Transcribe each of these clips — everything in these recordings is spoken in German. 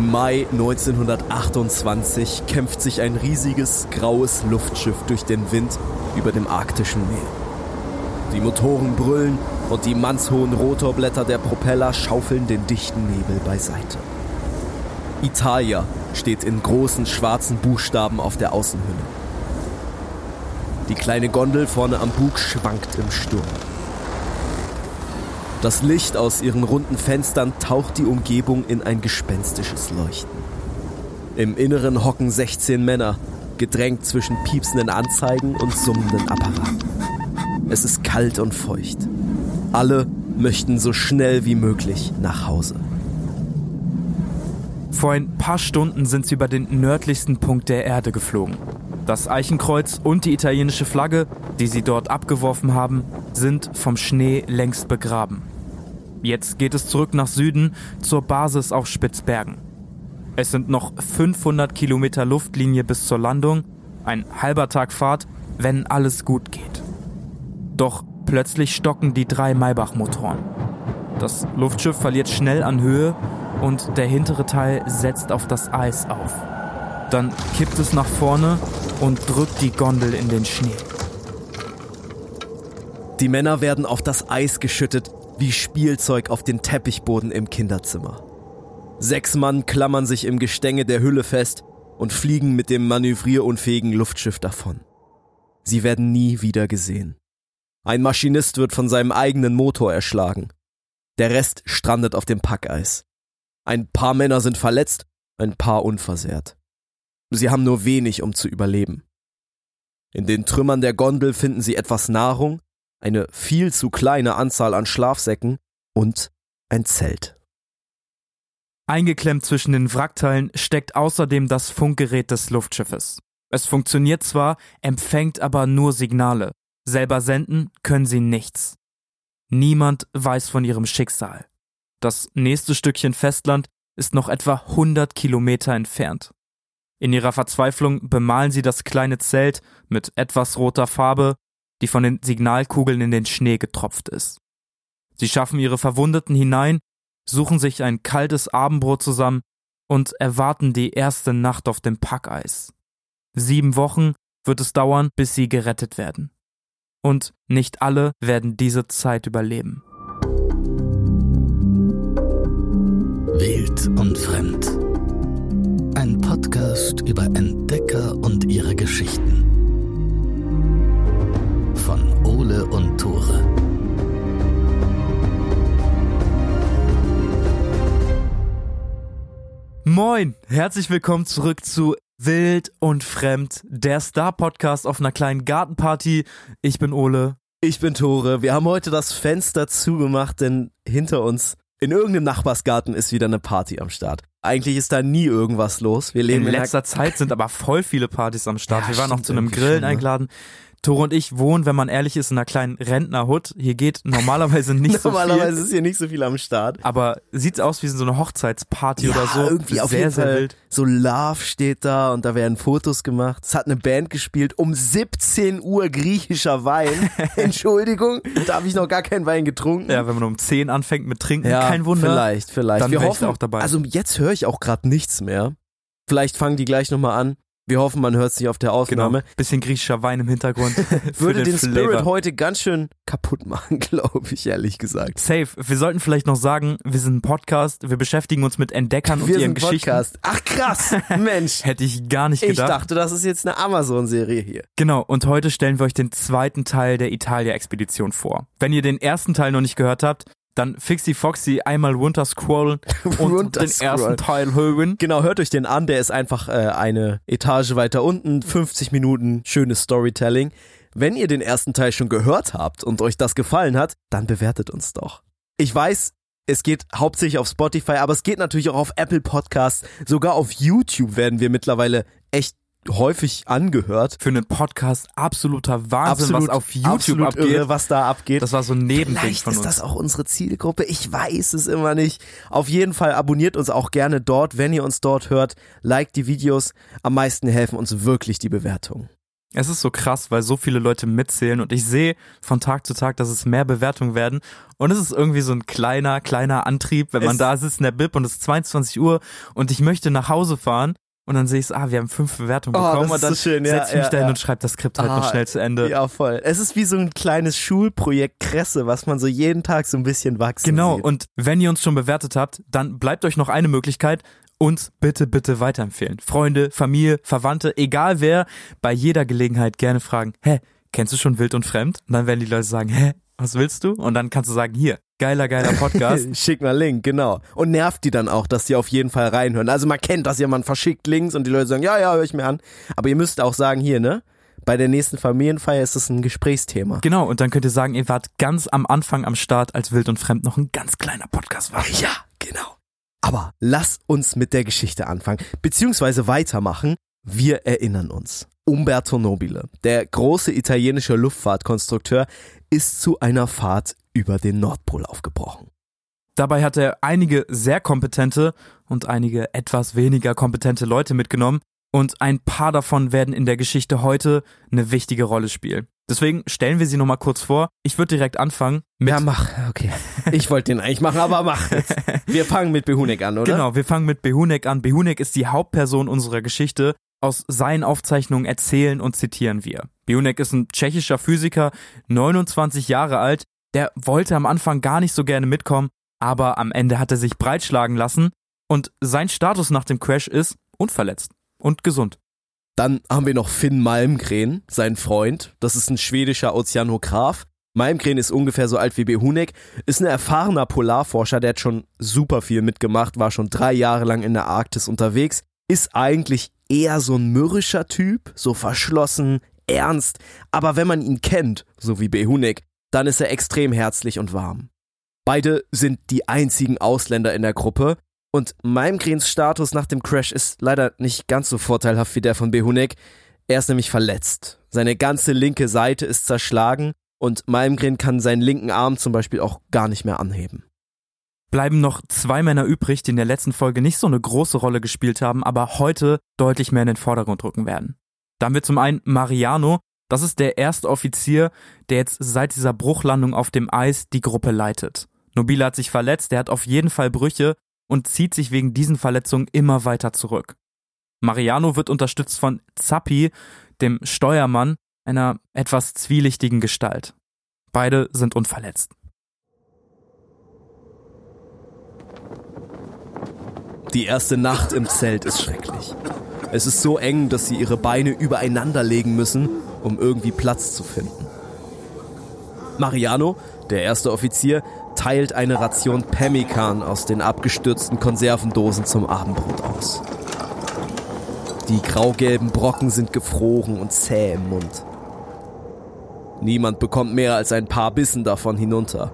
Im Mai 1928 kämpft sich ein riesiges graues Luftschiff durch den Wind über dem arktischen Meer. Die Motoren brüllen und die mannshohen Rotorblätter der Propeller schaufeln den dichten Nebel beiseite. Italia steht in großen schwarzen Buchstaben auf der Außenhülle. Die kleine Gondel vorne am Bug schwankt im Sturm. Das Licht aus ihren runden Fenstern taucht die Umgebung in ein gespenstisches Leuchten. Im Inneren hocken 16 Männer, gedrängt zwischen piepsenden Anzeigen und summenden Apparaten. Es ist kalt und feucht. Alle möchten so schnell wie möglich nach Hause. Vor ein paar Stunden sind sie über den nördlichsten Punkt der Erde geflogen. Das Eichenkreuz und die italienische Flagge, die sie dort abgeworfen haben, sind vom Schnee längst begraben. Jetzt geht es zurück nach Süden zur Basis auf Spitzbergen. Es sind noch 500 Kilometer Luftlinie bis zur Landung, ein halber Tag Fahrt, wenn alles gut geht. Doch plötzlich stocken die drei Maybach-Motoren. Das Luftschiff verliert schnell an Höhe und der hintere Teil setzt auf das Eis auf. Dann kippt es nach vorne und drückt die Gondel in den Schnee. Die Männer werden auf das Eis geschüttet, wie Spielzeug auf den Teppichboden im Kinderzimmer. Sechs Mann klammern sich im Gestänge der Hülle fest und fliegen mit dem manövrierunfähigen Luftschiff davon. Sie werden nie wieder gesehen. Ein Maschinist wird von seinem eigenen Motor erschlagen. Der Rest strandet auf dem Packeis. Ein paar Männer sind verletzt, ein paar unversehrt. Sie haben nur wenig, um zu überleben. In den Trümmern der Gondel finden sie etwas Nahrung, eine viel zu kleine Anzahl an Schlafsäcken und ein Zelt. Eingeklemmt zwischen den Wrackteilen steckt außerdem das Funkgerät des Luftschiffes. Es funktioniert zwar, empfängt aber nur Signale. Selber senden können sie nichts. Niemand weiß von ihrem Schicksal. Das nächste Stückchen Festland ist noch etwa 100 Kilometer entfernt. In ihrer Verzweiflung bemalen sie das kleine Zelt mit etwas roter Farbe, die von den Signalkugeln in den Schnee getropft ist. Sie schaffen ihre Verwundeten hinein, suchen sich ein kaltes Abendbrot zusammen und erwarten die erste Nacht auf dem Packeis. Sieben Wochen wird es dauern, bis sie gerettet werden. Und nicht alle werden diese Zeit überleben. Wild und Fremd. Ein Podcast über Entdecker und ihre Geschichten. Ole und Tore. Moin, herzlich willkommen zurück zu Wild und Fremd, der Star-Podcast auf einer kleinen Gartenparty. Ich bin Ole. Ich bin Tore. Wir haben heute das Fenster zugemacht, denn hinter uns in irgendeinem Nachbarsgarten ist wieder eine Party am Start. Eigentlich ist da nie irgendwas los. Wir leben in in letzter Zeit sind aber voll viele Partys am Start. Ja, Wir waren noch stimmt zu einem Grillen schon, ne? eingeladen. Tore und ich wohnen, wenn man ehrlich ist, in einer kleinen Rentnerhut. Hier geht normalerweise nicht Normalerweise so viel. ist hier nicht so viel am Start. Aber sieht's aus wie so eine Hochzeitsparty ja, oder so. irgendwie auf sehr, jeden sehr Fall. wild. So Love steht da und da werden Fotos gemacht. Es hat eine Band gespielt um 17 Uhr griechischer Wein. Entschuldigung, da habe ich noch gar keinen Wein getrunken. Ja, wenn man um 10 anfängt mit Trinken, Ja, kein Wunder. Vielleicht, vielleicht. Dann wir hoffen auch dabei. Also jetzt höre ich auch gerade nichts mehr. Vielleicht fangen die gleich nochmal an. Wir hoffen, man hört es nicht auf der Genau. Aufnahme. Bisschen griechischer Wein im Hintergrund. Würde den Flavor. Spirit heute ganz schön kaputt machen, glaube ich, ehrlich gesagt. Safe. Wir sollten vielleicht noch sagen, wir sind ein Podcast, wir beschäftigen uns mit Entdeckern und Wir ihren sind Geschichten. Podcast. Ach krass, Mensch. Hätte ich gar nicht Ich gedacht. dachte, das ist jetzt eine Amazon-Serie hier. Genau, und heute stellen wir euch den zweiten Teil der Italia-Expedition vor. Wenn ihr den ersten Teil noch nicht gehört habt, dann Fixie Foxy einmal runterscrollen und den Runterscrollen. ersten Teil hören. Genau, hört euch den an, der ist einfach äh, eine Etage weiter unten, 50 Minuten, schönes Storytelling. Wenn ihr den ersten Teil schon gehört habt und euch das gefallen hat, dann bewertet uns doch. Ich weiß, es geht hauptsächlich auf Spotify, aber es geht natürlich auch auf Apple Podcasts, sogar auf YouTube werden wir mittlerweile echt häufig angehört. Für einen Podcast absoluter Wahnsinn, Absolut, was auf YouTube abgeht. irre, was da abgeht. Das war so ein Nebending Vielleicht von ist uns. das auch unsere Zielgruppe. Ich weiß es immer nicht. Auf jeden Fall abonniert uns auch gerne dort, wenn ihr uns dort hört. Liked die Videos. Am meisten helfen uns wirklich die Bewertungen. Es ist so krass, weil so viele Leute mitzählen und ich sehe von Tag zu Tag, dass es mehr Bewertungen werden. Und es ist irgendwie so ein kleiner, kleiner Antrieb, wenn man Es- da sitzt in der Bib und es ist 22 Uhr und ich möchte nach Hause fahren und dann sehe ich, ah, wir haben fünf Bewertungen Oh, bekommen das und dann ist so schön, ja, setze ich mich ja, da hin ja. und schreibe das Skript halt noch Ah, schnell zu Ende. Ja, voll. Es ist wie so ein kleines Schulprojekt Kresse, was man so jeden Tag so ein bisschen wachsen Genau, sieht. und wenn ihr uns schon bewertet habt, dann bleibt euch noch eine Möglichkeit, uns bitte, bitte weiterempfehlen. Freunde, Familie, Verwandte, egal wer, bei jeder Gelegenheit gerne fragen, hä, kennst du schon Wild und Fremd? Und dann werden die Leute sagen, hä, was willst du? Und dann kannst du sagen, hier, geiler, geiler Podcast. Schick mal Link, genau. Und nervt die dann auch, dass die auf jeden Fall reinhören. Also man kennt das ja, man verschickt Links und die Leute sagen, ja, ja, höre ich mir an. Aber ihr müsst auch sagen, hier, ne? Bei der nächsten Familienfeier ist das ein Gesprächsthema. genau, und dann könnt ihr sagen, ihr wart ganz am Anfang am Start, als Wild und Fremd noch ein ganz kleiner Podcast war. Ja, genau. Aber lass uns mit der Geschichte anfangen, beziehungsweise weitermachen. Wir erinnern uns. Umberto Nobile, der große italienische Luftfahrtkonstrukteur, ist zu einer Fahrt über den Nordpol aufgebrochen. Dabei hat er einige sehr kompetente und einige etwas weniger kompetente Leute mitgenommen und ein paar davon werden in der Geschichte heute eine wichtige Rolle spielen. Deswegen stellen wir sie nochmal kurz vor. Ich würde direkt anfangen mit ja, mach, okay. Ich wollte den eigentlich machen, aber mach jetzt. Wir fangen mit Behunek an, oder? Genau, wir fangen mit Behunek an. Behunek ist die Hauptperson unserer Geschichte. Aus seinen Aufzeichnungen erzählen und zitieren wir. Behunek ist ein tschechischer Physiker, 29 Jahre alt. Der wollte am Anfang gar nicht so gerne mitkommen, aber am Ende hat er sich breitschlagen lassen und sein Status nach dem Crash ist unverletzt und gesund. Dann haben wir noch Finn Malmgren, sein Freund. Das ist ein schwedischer Ozeanograph. Malmgren ist ungefähr so alt wie Behunek, ist ein erfahrener Polarforscher, der hat schon super viel mitgemacht, war schon drei Jahre lang in der Arktis unterwegs, ist eigentlich eher so ein mürrischer Typ, so verschlossen, ernst, aber wenn man ihn kennt, so wie Behunek, dann ist er extrem herzlich und warm. Beide sind die einzigen Ausländer in der Gruppe und Malmgrens Status nach dem Crash ist leider nicht ganz so vorteilhaft wie der von Behunek. Er ist nämlich verletzt. Seine ganze linke Seite ist zerschlagen und Malmgren kann seinen linken Arm zum Beispiel auch gar nicht mehr anheben. Bleiben noch zwei Männer übrig, die in der letzten Folge nicht so eine große Rolle gespielt haben, aber heute deutlich mehr in den Vordergrund rücken werden. Da haben wir zum einen Mariano, das ist der erste Offizier, der jetzt seit dieser Bruchlandung auf dem Eis die Gruppe leitet. Nobile hat sich verletzt, der hat auf jeden Fall Brüche und zieht sich wegen diesen Verletzungen immer weiter zurück. Mariano wird unterstützt von Zappi, dem Steuermann, einer etwas zwielichtigen Gestalt. Beide sind unverletzt. Die erste Nacht im Zelt ist schrecklich. Es ist so eng, dass sie ihre Beine übereinander legen müssen, um irgendwie Platz zu finden. Mariano, der erste Offizier, teilt eine Ration Pemmican aus den abgestürzten Konservendosen zum Abendbrot aus. Die graugelben Brocken sind gefroren und zäh im Mund. Niemand bekommt mehr als ein paar Bissen davon hinunter.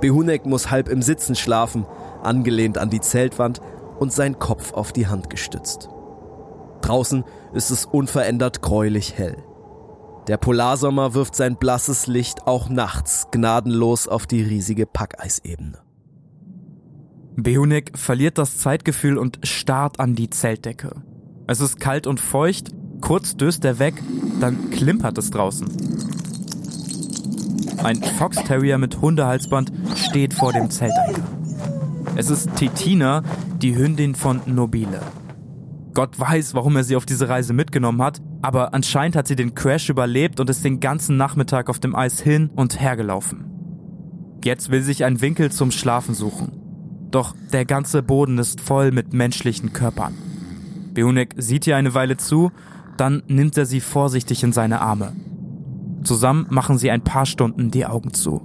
Behunek muss halb im Sitzen schlafen, angelehnt an die Zeltwand und sein Kopf auf die Hand gestützt. Draußen ist es unverändert gräulich hell. Der Polarsommer wirft sein blasses Licht auch nachts gnadenlos auf die riesige Packeisebene. Behunik verliert das Zeitgefühl und starrt an die Zeltdecke. Es ist kalt und feucht, kurz döst er weg, dann klimpert es draußen. Ein Fox Terrier mit Hundehalsband steht vor dem Zeltanker. Es ist Titina, die Hündin von Nobile. Gott weiß, warum er sie auf diese Reise mitgenommen hat, aber anscheinend hat sie den Crash überlebt und ist den ganzen Nachmittag auf dem Eis hin und her gelaufen. Jetzt will sich ein Winkel zum Schlafen suchen. Doch der ganze Boden ist voll mit menschlichen Körpern. Behunek sieht ihr eine Weile zu, dann nimmt er sie vorsichtig in seine Arme. Zusammen machen sie ein paar Stunden die Augen zu.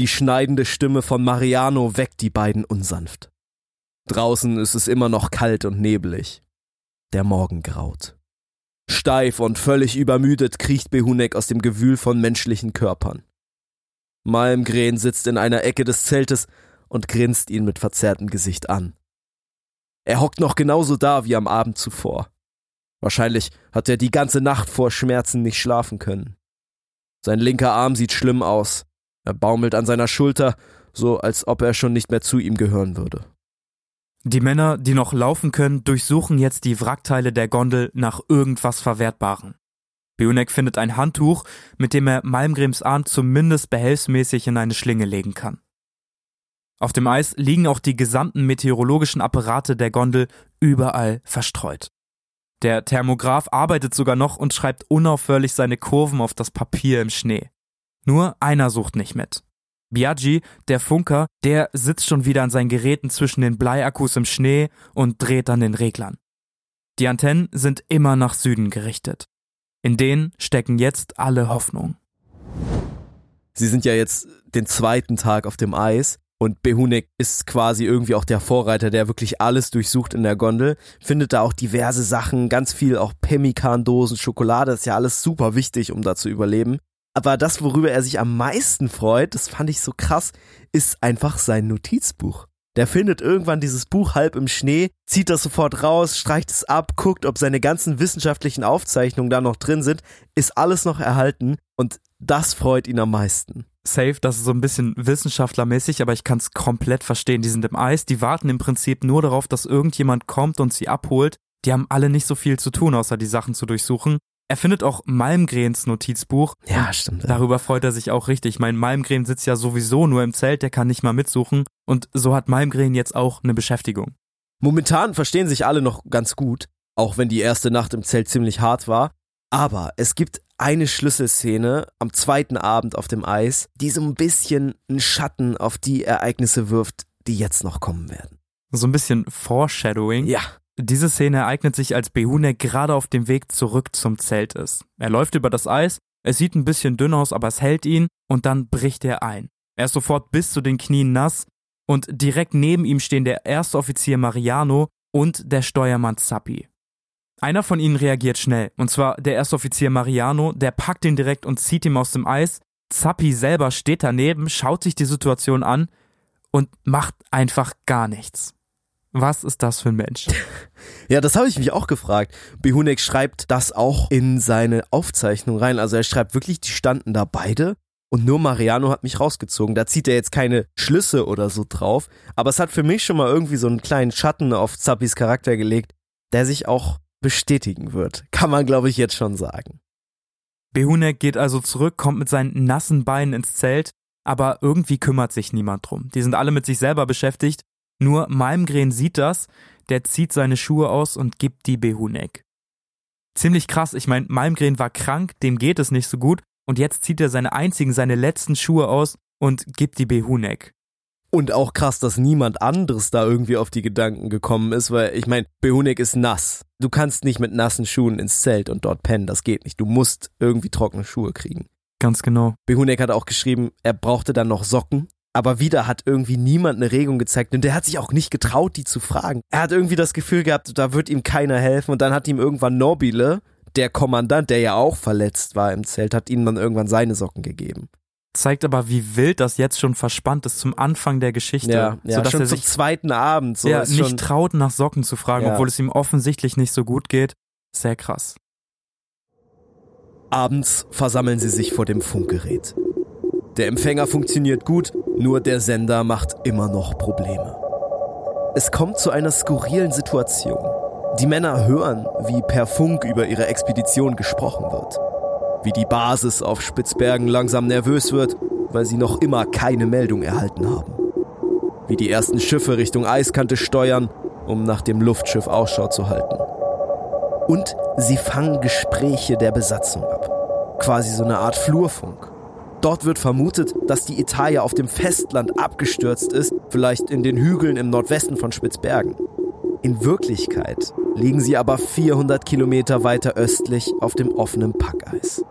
Die schneidende Stimme von Mariano weckt die beiden unsanft. Draußen ist es immer noch kalt und nebelig. Der Morgen graut. Steif und völlig übermüdet kriecht Behunek aus dem Gewühl von menschlichen Körpern. Malmgren sitzt in einer Ecke des Zeltes und grinst ihn mit verzerrtem Gesicht an. Er hockt noch genauso da wie am Abend zuvor. Wahrscheinlich hat er die ganze Nacht vor Schmerzen nicht schlafen können. Sein linker Arm sieht schlimm aus. Er baumelt an seiner Schulter, so als ob er schon nicht mehr zu ihm gehören würde. Die Männer, die noch laufen können, durchsuchen jetzt die Wrackteile der Gondel nach irgendwas Verwertbarem. Bionek findet ein Handtuch, mit dem er Malmgrems Arm zumindest behelfsmäßig in eine Schlinge legen kann. Auf dem Eis liegen auch die gesamten meteorologischen Apparate der Gondel überall verstreut. Der Thermograph arbeitet sogar noch und schreibt unaufhörlich seine Kurven auf das Papier im Schnee. Nur einer sucht nicht mit. Biaggi, der Funker, der sitzt schon wieder an seinen Geräten zwischen den Bleiakkus im Schnee und dreht an den Reglern. Die Antennen sind immer nach Süden gerichtet. In denen stecken jetzt alle Hoffnung. Sie sind ja jetzt den zweiten Tag auf dem Eis und Behunek ist quasi irgendwie auch der Vorreiter, der wirklich alles durchsucht in der Gondel. Findet da auch diverse Sachen, ganz viel auch Pemmikan-Dosen, Schokolade, ist ja alles super wichtig, um da zu überleben. Aber das, worüber er sich am meisten freut, das fand ich so krass, ist einfach sein Notizbuch. Der findet irgendwann dieses Buch halb im Schnee, zieht das sofort raus, streicht es ab, guckt, ob seine ganzen wissenschaftlichen Aufzeichnungen da noch drin sind, ist alles noch erhalten und das freut ihn am meisten. Safe, das ist so ein bisschen wissenschaftlermäßig, aber ich kann es komplett verstehen. Die sind im Eis, die warten im Prinzip nur darauf, dass irgendjemand kommt und sie abholt. Die haben alle nicht so viel zu tun, außer die Sachen zu durchsuchen. Er findet auch Malmgrens Notizbuch. Ja, stimmt. Ja. Darüber freut er sich auch richtig. Mein Malmgren sitzt ja sowieso nur im Zelt, der kann nicht mal mitsuchen. Und so hat Malmgren jetzt auch eine Beschäftigung. Momentan verstehen sich alle noch ganz gut, auch wenn die erste Nacht im Zelt ziemlich hart war. Aber es gibt eine Schlüsselszene am zweiten Abend auf dem Eis, die so ein bisschen einen Schatten auf die Ereignisse wirft, die jetzt noch kommen werden. So ein bisschen Foreshadowing. Ja. Diese Szene ereignet sich, als Behunek gerade auf dem Weg zurück zum Zelt ist. Er läuft über das Eis, es sieht ein bisschen dünn aus, aber es hält ihn und dann bricht er ein. Er ist sofort bis zu den Knien nass und direkt neben ihm stehen der erste Offizier Mariano und der Steuermann Zappi. Einer von ihnen reagiert schnell, und zwar der erste Offizier Mariano, der packt ihn direkt und zieht ihn aus dem Eis. Zappi selber steht daneben, schaut sich die Situation an und macht einfach gar nichts. Was ist das für ein Mensch? Ja, das habe ich mich auch gefragt. Behunek schreibt das auch in seine Aufzeichnung rein. Also er schreibt wirklich, die standen da beide und nur Mariano hat mich rausgezogen. Da zieht er jetzt keine Schlüsse oder so drauf, aber es hat für mich schon mal irgendwie so einen kleinen Schatten auf Zappis Charakter gelegt, der sich auch bestätigen wird. Kann man, glaube ich, jetzt schon sagen. Behunek geht also zurück, kommt mit seinen nassen Beinen ins Zelt, aber irgendwie kümmert sich niemand drum. Die sind alle mit sich selber beschäftigt nur Malmgren sieht das, der zieht seine Schuhe aus und gibt die Behunek. Ziemlich krass, ich meine, Malmgren war krank, dem geht es nicht so gut und jetzt zieht er seine einzigen, seine letzten Schuhe aus und gibt die Behunek. Und auch krass, dass niemand anderes da irgendwie auf die Gedanken gekommen ist, weil ich meine, Behunek ist nass. Du kannst nicht mit nassen Schuhen ins Zelt und dort pennen, das geht nicht. Du musst irgendwie trockene Schuhe kriegen. Ganz genau. Behunek hat auch geschrieben, er brauchte dann noch Socken, aber wieder hat irgendwie niemand eine Regung gezeigt und der hat sich auch nicht getraut, die zu fragen. Er hat irgendwie das Gefühl gehabt, da wird ihm keiner helfen und dann hat ihm irgendwann Nobile, der Kommandant, der ja auch verletzt war im Zelt, hat ihm dann irgendwann seine Socken gegeben. Zeigt aber, wie wild das jetzt schon verspannt ist zum Anfang der Geschichte. Ja, ja sodass schon er zum sich zweiten Abend. So ja, nicht traut, nach Socken zu fragen, Ja. obwohl es ihm offensichtlich nicht so gut geht. Sehr krass. Abends versammeln sie sich vor dem Funkgerät. Der Empfänger funktioniert gut, nur der Sender macht immer noch Probleme. Es kommt zu einer skurrilen Situation. Die Männer hören, wie per Funk über ihre Expedition gesprochen wird. Wie die Basis auf Spitzbergen langsam nervös wird, weil sie noch immer keine Meldung erhalten haben. Wie die ersten Schiffe Richtung Eiskante steuern, um nach dem Luftschiff Ausschau zu halten. Und sie fangen Gespräche der Besatzung ab. Quasi so eine Art Flurfunk. Dort wird vermutet, dass die Italia auf dem Festland abgestürzt ist, vielleicht in den Hügeln im Nordwesten von Spitzbergen. In Wirklichkeit liegen sie aber 400 Kilometer weiter östlich auf dem offenen Packeis.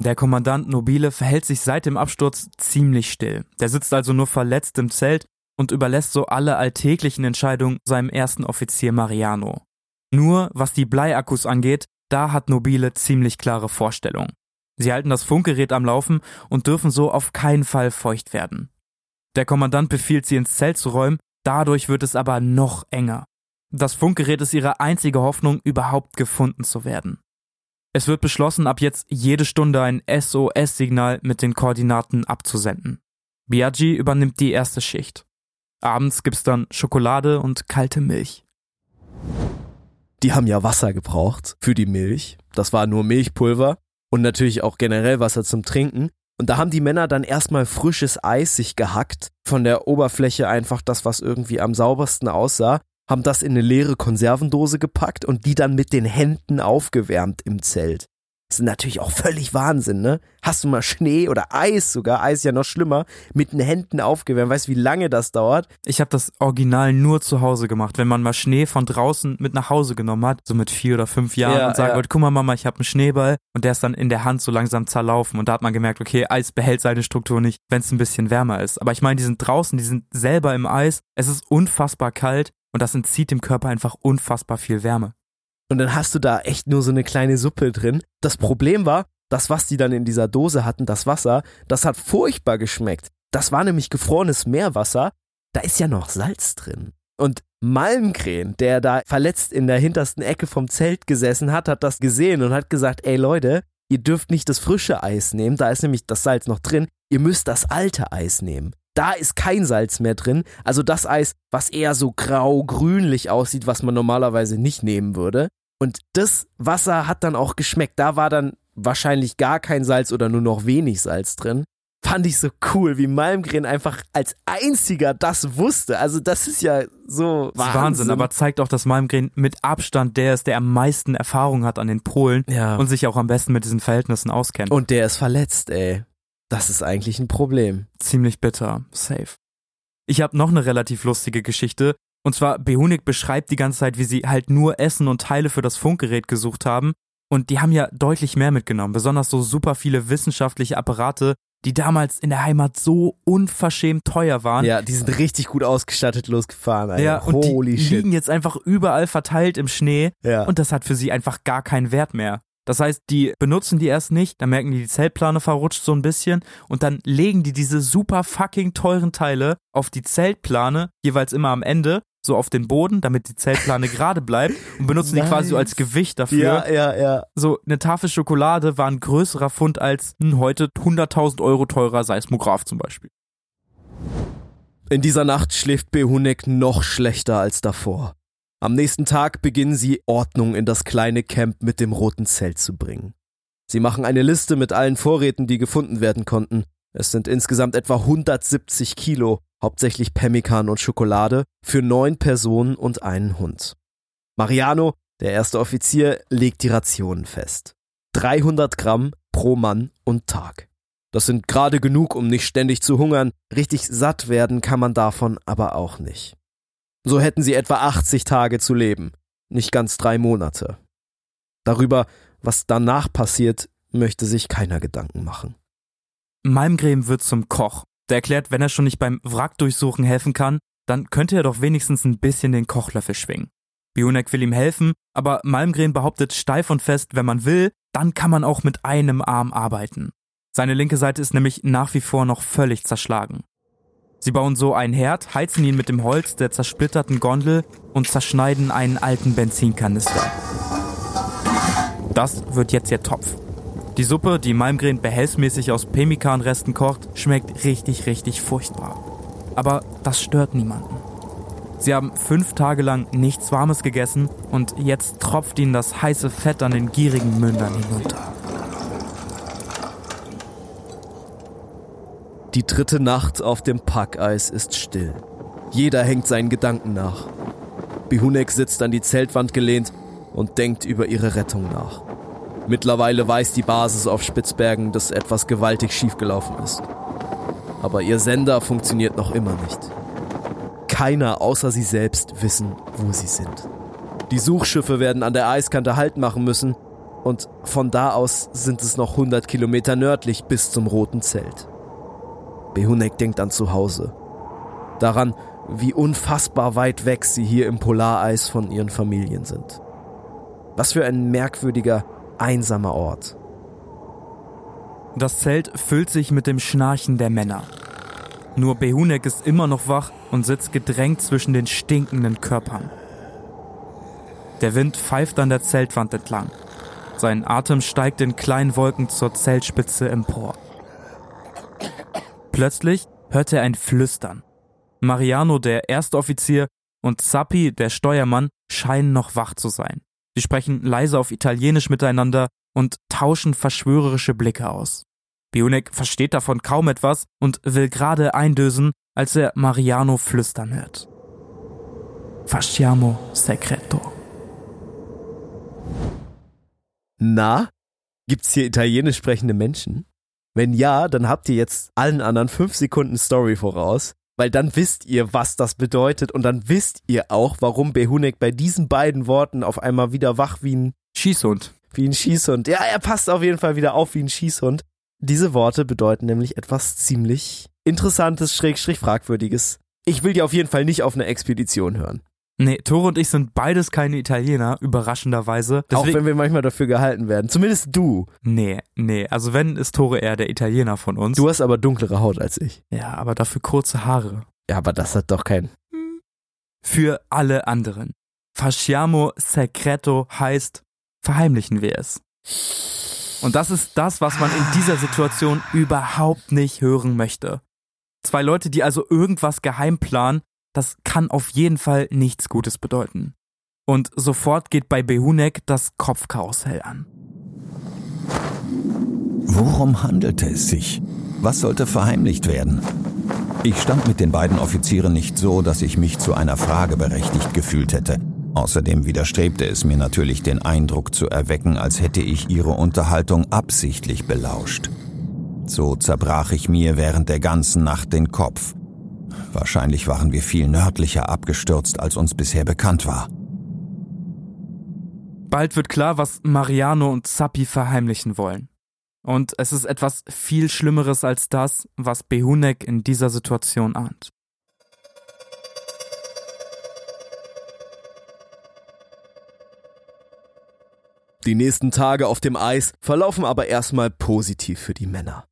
Der Kommandant Nobile verhält sich seit dem Absturz ziemlich still. Der sitzt also nur verletzt im Zelt und überlässt so alle alltäglichen Entscheidungen seinem ersten Offizier Mariano. Nur was die Bleiakkus angeht, da hat Nobile ziemlich klare Vorstellungen. Sie halten das Funkgerät am Laufen und dürfen so auf keinen Fall feucht werden. Der Kommandant befiehlt sie ins Zelt zu räumen, dadurch wird es aber noch enger. Das Funkgerät ist ihre einzige Hoffnung, überhaupt gefunden zu werden. Es wird beschlossen, ab jetzt jede Stunde ein SOS-Signal mit den Koordinaten abzusenden. Biaggi übernimmt die erste Schicht. Abends gibt's dann Schokolade und kalte Milch. Die haben ja Wasser gebraucht für die Milch. Das war nur Milchpulver und natürlich auch generell Wasser zum Trinken. Und da haben die Männer dann erstmal frisches Eis sich gehackt, von der Oberfläche einfach das, was irgendwie am saubersten aussah, haben das in eine leere Konservendose gepackt und die dann mit den Händen aufgewärmt im Zelt. Das ist natürlich auch völlig Wahnsinn, ne? Hast du mal Schnee oder Eis sogar, Eis ja noch schlimmer, mit den Händen aufgewärmt. Weißt du, wie lange das dauert? Ich habe das Original nur zu Hause gemacht, wenn man mal Schnee von draußen mit nach Hause genommen hat, so mit vier oder fünf Jahren Ja, und sagen ja. guck mal Mama, ich habe einen Schneeball und der ist dann in der Hand so langsam zerlaufen und da hat man gemerkt, okay, Eis behält seine Struktur nicht, wenn es ein bisschen wärmer ist. Aber ich meine, die sind draußen, die sind selber im Eis, es ist unfassbar kalt und das entzieht dem Körper einfach unfassbar viel Wärme. Und dann hast du da echt nur so eine kleine Suppe drin. Das Problem war, das, was die dann in dieser Dose hatten, das Wasser, das hat furchtbar geschmeckt. Das war nämlich gefrorenes Meerwasser. Da ist ja noch Salz drin. Und Malmgren, der da verletzt in der hintersten Ecke vom Zelt gesessen hat, hat das gesehen und hat gesagt, ey Leute, ihr dürft nicht das frische Eis nehmen, da ist nämlich das Salz noch drin, ihr müsst das alte Eis nehmen. Da ist kein Salz mehr drin, also das Eis, was eher so grau-grünlich aussieht, was man normalerweise nicht nehmen würde. Und das Wasser hat dann auch geschmeckt. Da war dann wahrscheinlich gar kein Salz oder nur noch wenig Salz drin. Fand ich so cool, wie Malmgren einfach als einziger das wusste. Also das ist ja so Wahnsinn. Wahnsinn, aber zeigt auch, dass Malmgren mit Abstand der ist, der am meisten Erfahrung hat an den Polen ja. und sich auch am besten mit diesen Verhältnissen auskennt. Und der ist verletzt, ey. Das ist eigentlich ein Problem. ziemlich bitter. Safe. Ich habe noch eine relativ lustige Geschichte. Und zwar, Behunik beschreibt die ganze Zeit, wie sie halt nur Essen und Teile für das Funkgerät gesucht haben. Und die haben ja deutlich mehr mitgenommen, besonders so super viele wissenschaftliche Apparate, die damals in der Heimat so unverschämt teuer waren. Ja, die sind richtig gut ausgestattet losgefahren, Alter. Ja, und Holy die shit. liegen jetzt einfach überall verteilt im Schnee ja. und das hat für sie einfach gar keinen Wert mehr. Das heißt, die benutzen die erst nicht, dann merken die, die Zeltplane verrutscht so ein bisschen und dann legen die diese super fucking teuren Teile auf die Zeltplane, jeweils immer am Ende, so auf den Boden, damit die Zeltplane gerade bleibt und benutzen die quasi so als Nice. Gewicht dafür. ja, ja, ja. So eine Tafel Schokolade war ein größerer Fund als ein heute 100.000 Euro teurer Seismograph zum Beispiel. In dieser Nacht schläft Behunek noch schlechter als davor. Am nächsten Tag beginnen sie Ordnung in das kleine Camp mit dem roten Zelt zu bringen. Sie machen eine Liste mit allen Vorräten, die gefunden werden konnten. Es sind insgesamt etwa 170 Kilo, hauptsächlich Pemmikan und Schokolade, für neun Personen und einen Hund. Mariano, der erste Offizier, legt die Rationen fest. 300 Gramm pro Mann und Tag. Das sind gerade genug, um nicht ständig zu hungern. Richtig satt werden kann man davon aber auch nicht. So hätten sie etwa 80 Tage zu leben, nicht ganz drei Monate. Darüber, was danach passiert, möchte sich keiner Gedanken machen. Malmgren wird zum Koch. Der erklärt, wenn er schon nicht beim Wrackdurchsuchen helfen kann, dann könnte er doch wenigstens ein bisschen den Kochlöffel schwingen. Bionek will ihm helfen, aber Malmgren behauptet steif und fest, wenn man will, dann kann man auch mit einem Arm arbeiten. Seine linke Seite ist nämlich nach wie vor noch völlig zerschlagen. Sie bauen so einen Herd, heizen ihn mit dem Holz der zersplitterten Gondel und zerschneiden einen alten Benzinkanister. Das wird jetzt ihr Topf. Die Suppe, die Malmgren behelfsmäßig aus Pemmikanresten kocht, schmeckt richtig, richtig furchtbar. Aber das stört niemanden. Sie haben fünf Tage lang nichts Warmes gegessen und jetzt tropft ihnen das heiße Fett an den gierigen Mündern hinunter. Die dritte Nacht auf dem Packeis ist still. Jeder hängt seinen Gedanken nach. Bihunek sitzt an die Zeltwand gelehnt und denkt über ihre Rettung nach. Mittlerweile weiß die Basis auf Spitzbergen, dass etwas gewaltig schiefgelaufen ist. Aber ihr Sender funktioniert noch immer nicht. Keiner außer sie selbst wissen, wo sie sind. Die Suchschiffe werden an der Eiskante Halt machen müssen und von da aus sind es noch 100 Kilometer nördlich bis zum Roten Zelt. Behunek denkt an zu Hause. Daran, wie unfassbar weit weg sie hier im Polareis von ihren Familien sind. Was für ein merkwürdiger, einsamer Ort. Das Zelt füllt sich mit dem Schnarchen der Männer. Nur Behunek ist immer noch wach und sitzt gedrängt zwischen den stinkenden Körpern. Der Wind pfeift an der Zeltwand entlang. Sein Atem steigt in kleinen Wolken zur Zeltspitze empor. Plötzlich hört er ein Flüstern. Mariano, der erste Offizier, und Zappi, der Steuermann, scheinen noch wach zu sein. Sie sprechen leise auf Italienisch miteinander und tauschen verschwörerische Blicke aus. Bionek versteht davon kaum etwas und will gerade eindösen, als er Mariano flüstern hört. Fasciamo segreto. Na, gibt's hier italienisch sprechende Menschen? Wenn ja, dann habt ihr jetzt allen anderen fünf Sekunden Story voraus, weil dann wisst ihr, was das bedeutet und dann wisst ihr auch, warum Behunek bei diesen beiden Worten auf einmal wieder wach wie ein Schießhund. Wie ein Schießhund. Ja, er passt auf jeden Fall wieder auf wie ein Schießhund. Diese Worte bedeuten nämlich etwas ziemlich Interessantes, Schrägstrich Fragwürdiges. Ich will die auf jeden Fall nicht auf eine Expedition hören. Nee, Tore und ich sind beides keine Italiener, überraschenderweise. Deswegen, auch wenn wir manchmal dafür gehalten werden. Zumindest du. Nee, nee. Also wenn, ist Tore eher der Italiener von uns. Du hast aber dunklere Haut als ich. Ja, aber dafür kurze Haare. Ja, aber das hat doch kein. Für alle anderen. Fasciamo segreto heißt, verheimlichen wir es. Und das ist das, was man in dieser Situation überhaupt nicht hören möchte. Zwei Leute, die also irgendwas geheim planen, das kann auf jeden Fall nichts Gutes bedeuten. Und sofort geht bei Behunek das Kopfkarussell an. Worum handelte es sich? Was sollte verheimlicht werden? Ich stand mit den beiden Offizieren nicht so, dass ich mich zu einer Frage berechtigt gefühlt hätte. Außerdem widerstrebte es mir natürlich den Eindruck zu erwecken, als hätte ich ihre Unterhaltung absichtlich belauscht. So zerbrach ich mir während der ganzen Nacht den Kopf. Wahrscheinlich waren wir viel nördlicher abgestürzt, als uns bisher bekannt war. Bald wird klar, was Mariano und Zappi verheimlichen wollen. Und es ist etwas viel Schlimmeres als das, was Behunek in dieser Situation ahnt. Die nächsten Tage auf dem Eis verlaufen aber erstmal positiv für die Männer.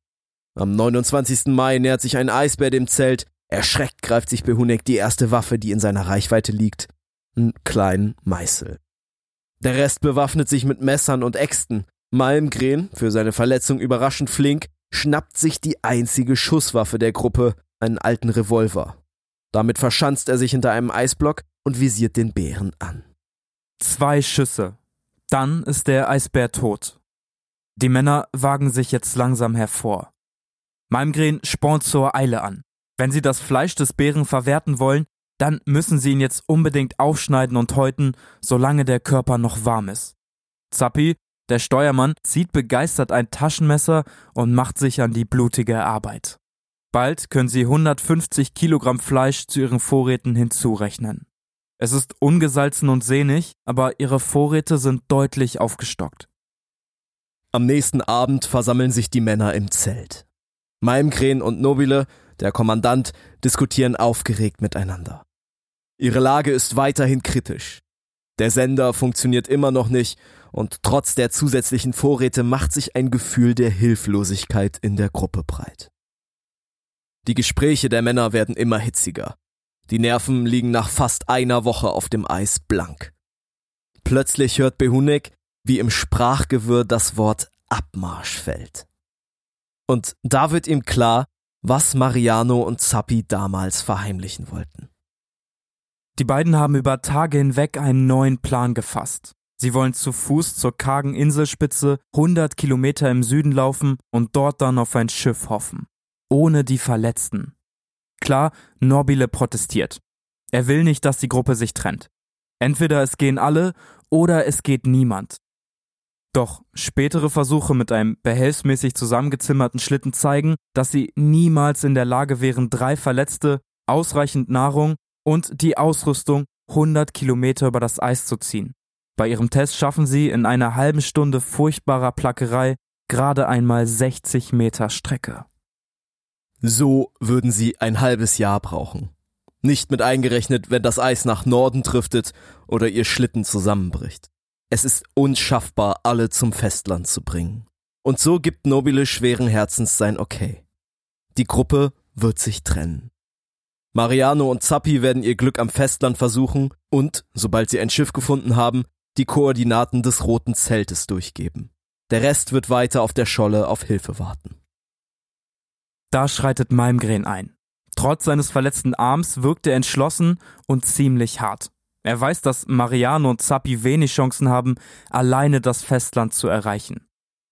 Am 29. Mai nähert sich ein Eisbär dem Zelt. Erschreckt greift sich Behunek die erste Waffe, die in seiner Reichweite liegt. Einen kleinen Meißel. Der Rest bewaffnet sich mit Messern und Äxten. Malmgren, für seine Verletzung überraschend flink, schnappt sich die einzige Schusswaffe der Gruppe, einen alten Revolver. Damit verschanzt er sich hinter einem Eisblock und visiert den Bären an. Zwei Schüsse, dann ist der Eisbär tot. Die Männer wagen sich jetzt langsam hervor. Malmgren spornt zur Eile an. Wenn sie das Fleisch des Bären verwerten wollen, dann müssen sie ihn jetzt unbedingt aufschneiden und häuten, solange der Körper noch warm ist. Zappi, der Steuermann, zieht begeistert ein Taschenmesser und macht sich an die blutige Arbeit. Bald können sie 150 Kilogramm Fleisch zu ihren Vorräten hinzurechnen. Es ist ungesalzen und sehnig, aber ihre Vorräte sind deutlich aufgestockt. Am nächsten Abend versammeln sich die Männer im Zelt. Malmgren und Nobile, der Kommandant, diskutieren aufgeregt miteinander. Ihre Lage ist weiterhin kritisch. Der Sender funktioniert immer noch nicht und trotz der zusätzlichen Vorräte macht sich ein Gefühl der Hilflosigkeit in der Gruppe breit. Die Gespräche der Männer werden immer hitziger. Die Nerven liegen nach fast einer Woche auf dem Eis blank. Plötzlich hört Behunek, wie im Sprachgewirr das Wort Abmarsch fällt. Und da wird ihm klar, was Mariano und Zappi damals verheimlichen wollten. Die beiden haben über Tage hinweg einen neuen Plan gefasst. Sie wollen zu Fuß zur kargen Inselspitze 100 Kilometer im Süden laufen und dort dann auf ein Schiff hoffen. Ohne die Verletzten. Klar, Norbile protestiert. Er will nicht, dass die Gruppe sich trennt. Entweder es gehen alle oder es geht niemand. Doch spätere Versuche mit einem behelfsmäßig zusammengezimmerten Schlitten zeigen, dass sie niemals in der Lage wären, drei Verletzte, ausreichend Nahrung und die Ausrüstung 100 Kilometer über das Eis zu ziehen. Bei ihrem Test schaffen sie in einer halben Stunde furchtbarer Plackerei gerade einmal 60 Meter Strecke. So würden sie ein halbes Jahr brauchen. Nicht mit eingerechnet, wenn das Eis nach Norden driftet oder ihr Schlitten zusammenbricht. Es ist unschaffbar, alle zum Festland zu bringen. Und so gibt Nobile schweren Herzens sein Okay. Die Gruppe wird sich trennen. Mariano und Zappi werden ihr Glück am Festland versuchen und, sobald sie ein Schiff gefunden haben, die Koordinaten des roten Zeltes durchgeben. Der Rest wird weiter auf der Scholle auf Hilfe warten. Da schreitet Malmgren ein. Trotz seines verletzten Arms wirkt er entschlossen und ziemlich hart. Er weiß, dass Mariano und Zappi wenig Chancen haben, alleine das Festland zu erreichen.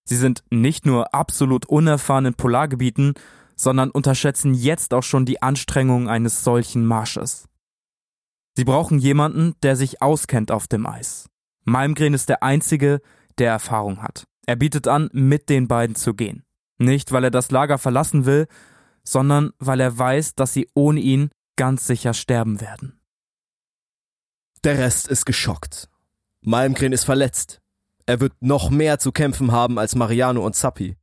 Sie sind nicht nur absolut unerfahren in Polargebieten, sondern unterschätzen jetzt auch schon die Anstrengungen eines solchen Marsches. Sie brauchen jemanden, der sich auskennt auf dem Eis. Malmgren ist der Einzige, der Erfahrung hat. Er bietet an, mit den beiden zu gehen. Nicht, weil er das Lager verlassen will, sondern weil er weiß, dass sie ohne ihn ganz sicher sterben werden. Der Rest ist geschockt. Malmgren ist verletzt. Er wird noch mehr zu kämpfen haben als Mariano und Zappi.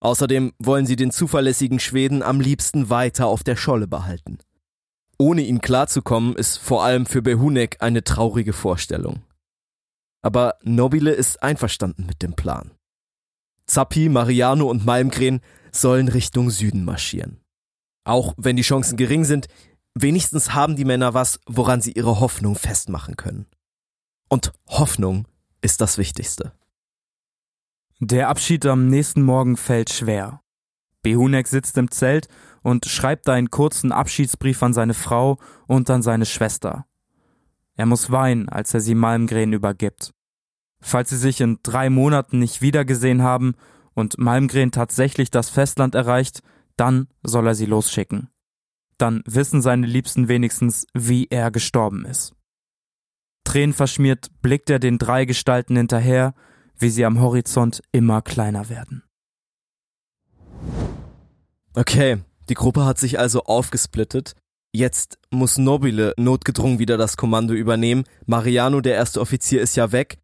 Außerdem wollen sie den zuverlässigen Schweden am liebsten weiter auf der Scholle behalten. Ohne ihn klarzukommen, ist vor allem für Behunek eine traurige Vorstellung. Aber Nobile ist einverstanden mit dem Plan. Zappi, Mariano und Malmgren sollen Richtung Süden marschieren. Auch wenn die Chancen gering sind, wenigstens haben die Männer was, woran sie ihre Hoffnung festmachen können. Und Hoffnung ist das Wichtigste. Der Abschied am nächsten Morgen fällt schwer. Behunek sitzt im Zelt und schreibt einen kurzen Abschiedsbrief an seine Frau und an seine Schwester. Er muss weinen, als er sie Malmgren übergibt. Falls sie sich in drei Monaten nicht wiedergesehen haben und Malmgren tatsächlich das Festland erreicht, dann soll er sie losschicken. Dann wissen seine Liebsten wenigstens, wie er gestorben ist. Tränenverschmiert blickt er den drei Gestalten hinterher, wie sie am Horizont immer kleiner werden. Okay, die Gruppe hat sich also aufgesplittet. Jetzt muss Nobile notgedrungen wieder das Kommando übernehmen. Mariano, der erste Offizier, ist ja weg.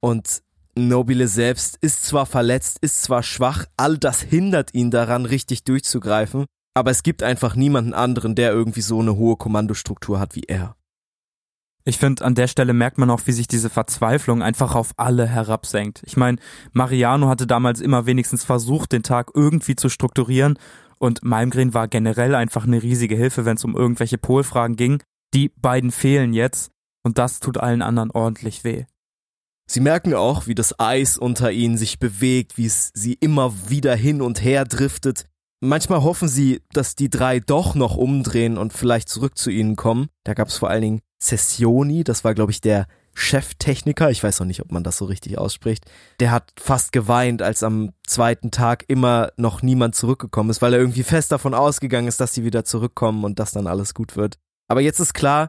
Und Nobile selbst ist zwar verletzt, ist zwar schwach, all das hindert ihn daran, richtig durchzugreifen, aber es gibt einfach niemanden anderen, der irgendwie so eine hohe Kommandostruktur hat wie er. Ich finde, an der Stelle merkt man auch, wie sich diese Verzweiflung einfach auf alle herabsenkt. Ich meine, Mariano hatte damals immer wenigstens versucht, den Tag irgendwie zu strukturieren und Malmgren war generell einfach eine riesige Hilfe, wenn es um irgendwelche Polfragen ging. Die beiden fehlen jetzt und das tut allen anderen ordentlich weh. Sie merken auch, wie das Eis unter ihnen sich bewegt, wie es sie immer wieder hin und her driftet. Manchmal hoffen sie, dass die drei doch noch umdrehen und vielleicht zurück zu ihnen kommen. Da gab es vor allen Dingen Sessioni, das war, glaube ich, der Cheftechniker, ich weiß noch nicht, ob man das so richtig ausspricht, der hat fast geweint, als am zweiten Tag immer noch niemand zurückgekommen ist, weil er irgendwie fest davon ausgegangen ist, dass sie wieder zurückkommen und dass dann alles gut wird. Aber jetzt ist klar,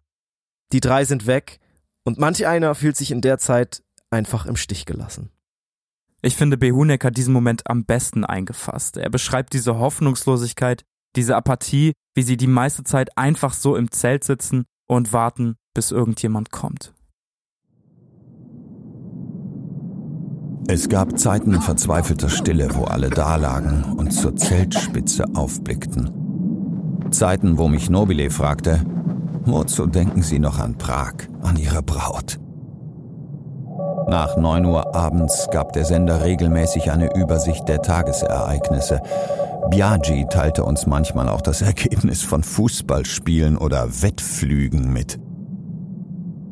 die drei sind weg und manch einer fühlt sich in der Zeit einfach im Stich gelassen. Ich finde, Behunek hat diesen Moment am besten eingefasst. Er beschreibt diese Hoffnungslosigkeit, diese Apathie, wie sie die meiste Zeit einfach so im Zelt sitzen und warten, bis irgendjemand kommt. Es gab Zeiten verzweifelter Stille, wo alle dalagen und zur Zeltspitze aufblickten. Zeiten, wo mich Nobile fragte, wozu denken Sie noch an Prag, an Ihre Braut? Nach 9 Uhr abends gab der Sender regelmäßig eine Übersicht der Tagesereignisse. Biagi teilte uns manchmal auch das Ergebnis von Fußballspielen oder Wettflügen mit.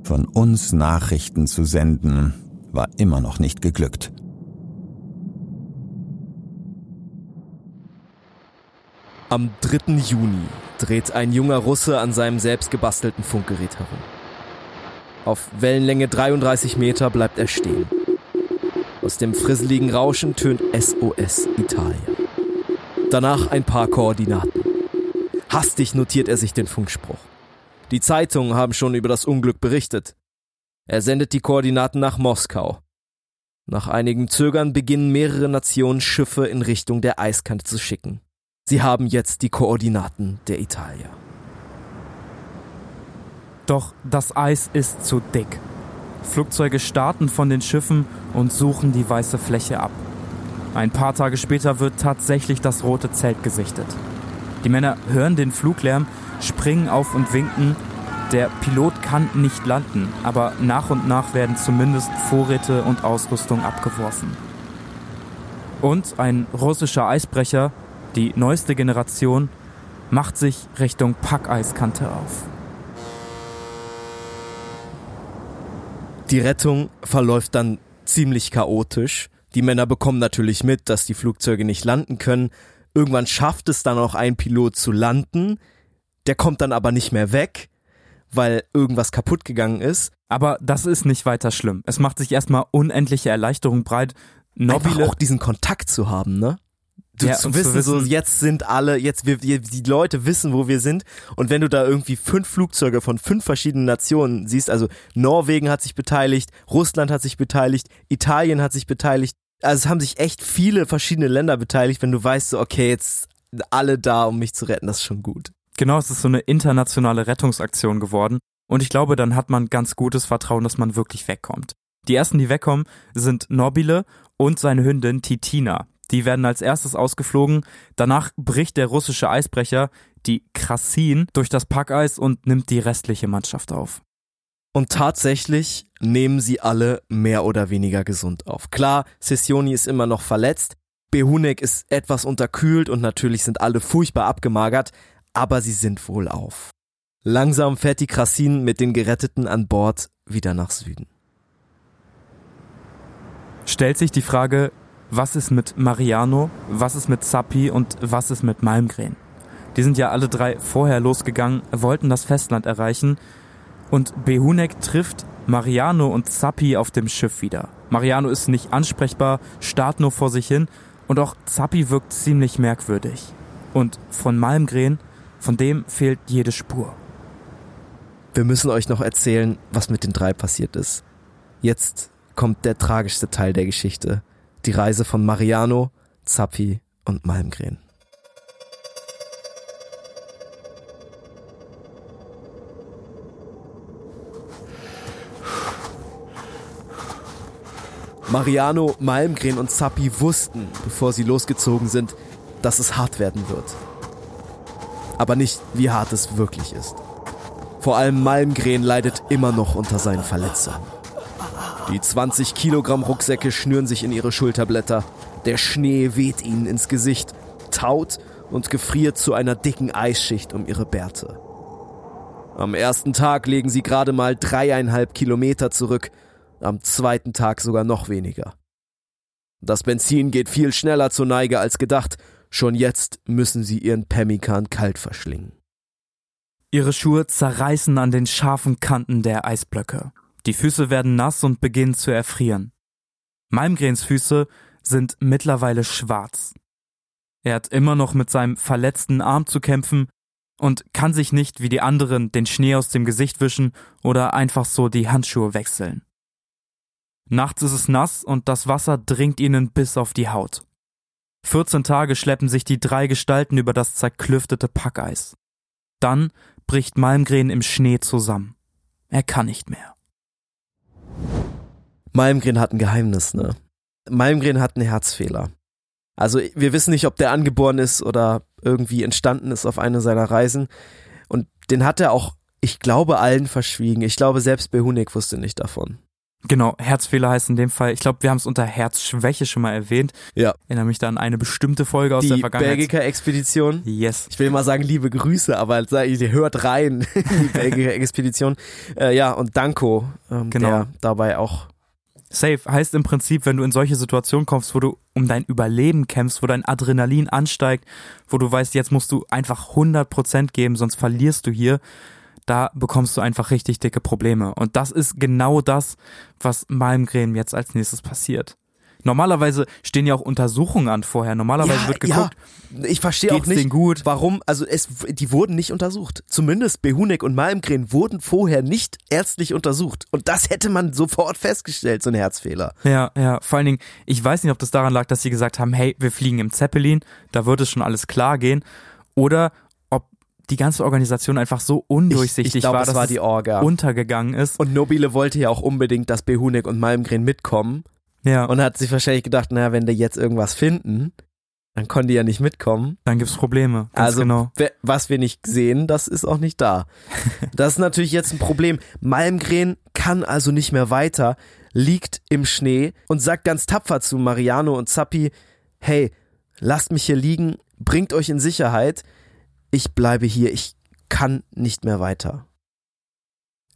Von uns Nachrichten zu senden, war immer noch nicht geglückt. Am 3. Juni dreht ein junger Russe an seinem selbstgebastelten Funkgerät herum. Auf Wellenlänge 33 Meter bleibt er stehen. Aus dem frisseligen Rauschen tönt SOS Italien. Danach ein paar Koordinaten. Hastig notiert er sich den Funkspruch. Die Zeitungen haben schon über das Unglück berichtet. Er sendet die Koordinaten nach Moskau. Nach einigem Zögern beginnen mehrere Nationen Schiffe in Richtung der Eiskante zu schicken. Sie haben jetzt die Koordinaten der Italia. Doch das Eis ist zu dick. Flugzeuge starten von den Schiffen und suchen die weiße Fläche ab. Ein paar Tage später wird tatsächlich das rote Zelt gesichtet. Die Männer hören den Fluglärm, springen auf und winken, der Pilot kann nicht landen, aber nach und nach werden zumindest Vorräte und Ausrüstung abgeworfen. Und ein russischer Eisbrecher, die neueste Generation, macht sich Richtung Packeiskante auf. Die Rettung verläuft dann ziemlich chaotisch. Die Männer bekommen natürlich mit, dass die Flugzeuge nicht landen können. Irgendwann schafft es dann auch ein Pilot zu landen. Der kommt dann aber nicht mehr weg, weil irgendwas kaputt gegangen ist. Aber das ist nicht weiter schlimm. Es macht sich erstmal unendliche Erleichterung breit. Nobile, auch diesen Kontakt zu haben, ne? Du, Ja, zu und zu wissen, so wissen- jetzt sind alle, jetzt wir, die Leute wissen, wo wir sind. Und wenn du da irgendwie fünf Flugzeuge von fünf verschiedenen Nationen siehst, also Norwegen hat sich beteiligt, Russland hat sich beteiligt, Italien hat sich beteiligt, also es haben sich echt viele verschiedene Länder beteiligt, wenn du weißt, so, okay, jetzt alle da, um mich zu retten, das ist schon gut. genau, es ist so eine internationale Rettungsaktion geworden. Und ich glaube, dann hat man ganz gutes Vertrauen, dass man wirklich wegkommt. Die ersten, die wegkommen, sind Nobile und seine Hündin Titina. Die werden als erstes ausgeflogen. Danach bricht der russische Eisbrecher, die Krasin, durch das Packeis und nimmt die restliche Mannschaft auf. Und tatsächlich nehmen sie alle mehr oder weniger gesund auf. Klar, Sessioni ist immer noch verletzt, Behunek ist etwas unterkühlt und natürlich sind alle furchtbar abgemagert, aber sie sind wohl auf. Langsam fährt die Krassin mit den Geretteten an Bord wieder nach Süden. Stellt sich die Frage, was ist mit Mariano, was ist mit Zappi und was ist mit Malmgren? Die sind ja alle drei vorher losgegangen, wollten das Festland erreichen und Behunek trifft Mariano und Zappi auf dem Schiff wieder. Mariano ist nicht ansprechbar, starrt nur vor sich hin und auch Zappi wirkt ziemlich merkwürdig. Und von Malmgren, von dem fehlt jede Spur. Wir müssen euch noch erzählen, was mit den drei passiert ist. Jetzt kommt der tragischste Teil der Geschichte. Die Reise von Mariano, Zappi und Malmgren. Mariano, Malmgren und Zappi wussten, bevor sie losgezogen sind, dass es hart werden wird. Aber nicht, wie hart es wirklich ist. Vor allem Malmgren leidet immer noch unter seinen Verletzungen. Die 20 Kilogramm Rucksäcke schnüren sich in ihre Schulterblätter. Der Schnee weht ihnen ins Gesicht, taut und gefriert zu einer dicken Eisschicht um ihre Bärte. Am ersten Tag legen sie gerade mal dreieinhalb Kilometer zurück, am zweiten Tag sogar noch weniger. Das Benzin geht viel schneller zur Neige als gedacht, schon jetzt müssen sie ihren Pemmikan kalt verschlingen. Ihre Schuhe zerreißen an den scharfen Kanten der Eisblöcke. Die Füße werden nass und beginnen zu erfrieren. Malmgrens Füße sind mittlerweile schwarz. Er hat immer noch mit seinem verletzten Arm zu kämpfen und kann sich nicht wie die anderen den Schnee aus dem Gesicht wischen oder einfach so die Handschuhe wechseln. Nachts ist es nass und das Wasser dringt ihnen bis auf die Haut. 14 Tage schleppen sich die drei Gestalten über das zerklüftete Packeis. Dann bricht Malmgren im Schnee zusammen. Er kann nicht mehr. Malmgren hat ein Geheimnis, ne? Malmgren hat einen Herzfehler. Also wir wissen nicht, ob der angeboren ist oder irgendwie entstanden ist auf einer seiner Reisen. Und den hat er auch, ich glaube, allen verschwiegen. Ich glaube, selbst Behunik wusste nicht davon. Genau, Herzfehler heißt in dem Fall, ich glaube, wir haben es unter Herzschwäche schon mal erwähnt. Ja. Erinnere mich da an eine bestimmte Folge aus der Die Vergangenheit. Belgica-Expedition. Yes. Ich will mal sagen, liebe Grüße, aber ich, ihr hört rein, die Belgica-Expedition. Äh, ja, und Danko, ähm, Genau. der dabei auch Safe heißt im Prinzip, wenn du in solche Situationen kommst, wo du um dein Überleben kämpfst, wo dein Adrenalin ansteigt, wo du weißt, jetzt musst du einfach 100% geben, sonst verlierst du hier, da bekommst du einfach richtig dicke Probleme. Und das ist genau das, was Malmgren jetzt als nächstes passiert. Normalerweise stehen ja auch Untersuchungen an vorher. Normalerweise wird geguckt, Ja, ich verstehe auch nicht, gut? warum, also es, die wurden nicht untersucht. Zumindest Behunek und Malmgren wurden vorher nicht ärztlich untersucht. Und das hätte man sofort festgestellt, so ein Herzfehler. Ja, ja, vor allen Dingen, ich weiß nicht, ob das daran lag, dass sie gesagt haben, hey, wir fliegen im Zeppelin, da wird es schon alles klar gehen, oder ob die ganze Organisation einfach so undurchsichtig ich glaub, war, es dass war es die Orga. untergegangen ist. Und Nobile wollte ja auch unbedingt, dass Behunek und Malmgren mitkommen. Ja, Und hat sich wahrscheinlich gedacht, naja, wenn die jetzt irgendwas finden, dann konnten die ja nicht mitkommen. dann gibt's Probleme. Also, genau. was wir nicht sehen, das ist auch nicht da. Das ist natürlich jetzt ein Problem. Malmgren kann also nicht mehr weiter, liegt im Schnee und sagt ganz tapfer zu Mariano und Zappi, hey, lasst mich hier liegen, bringt euch in Sicherheit. Ich bleibe hier, ich kann nicht mehr weiter.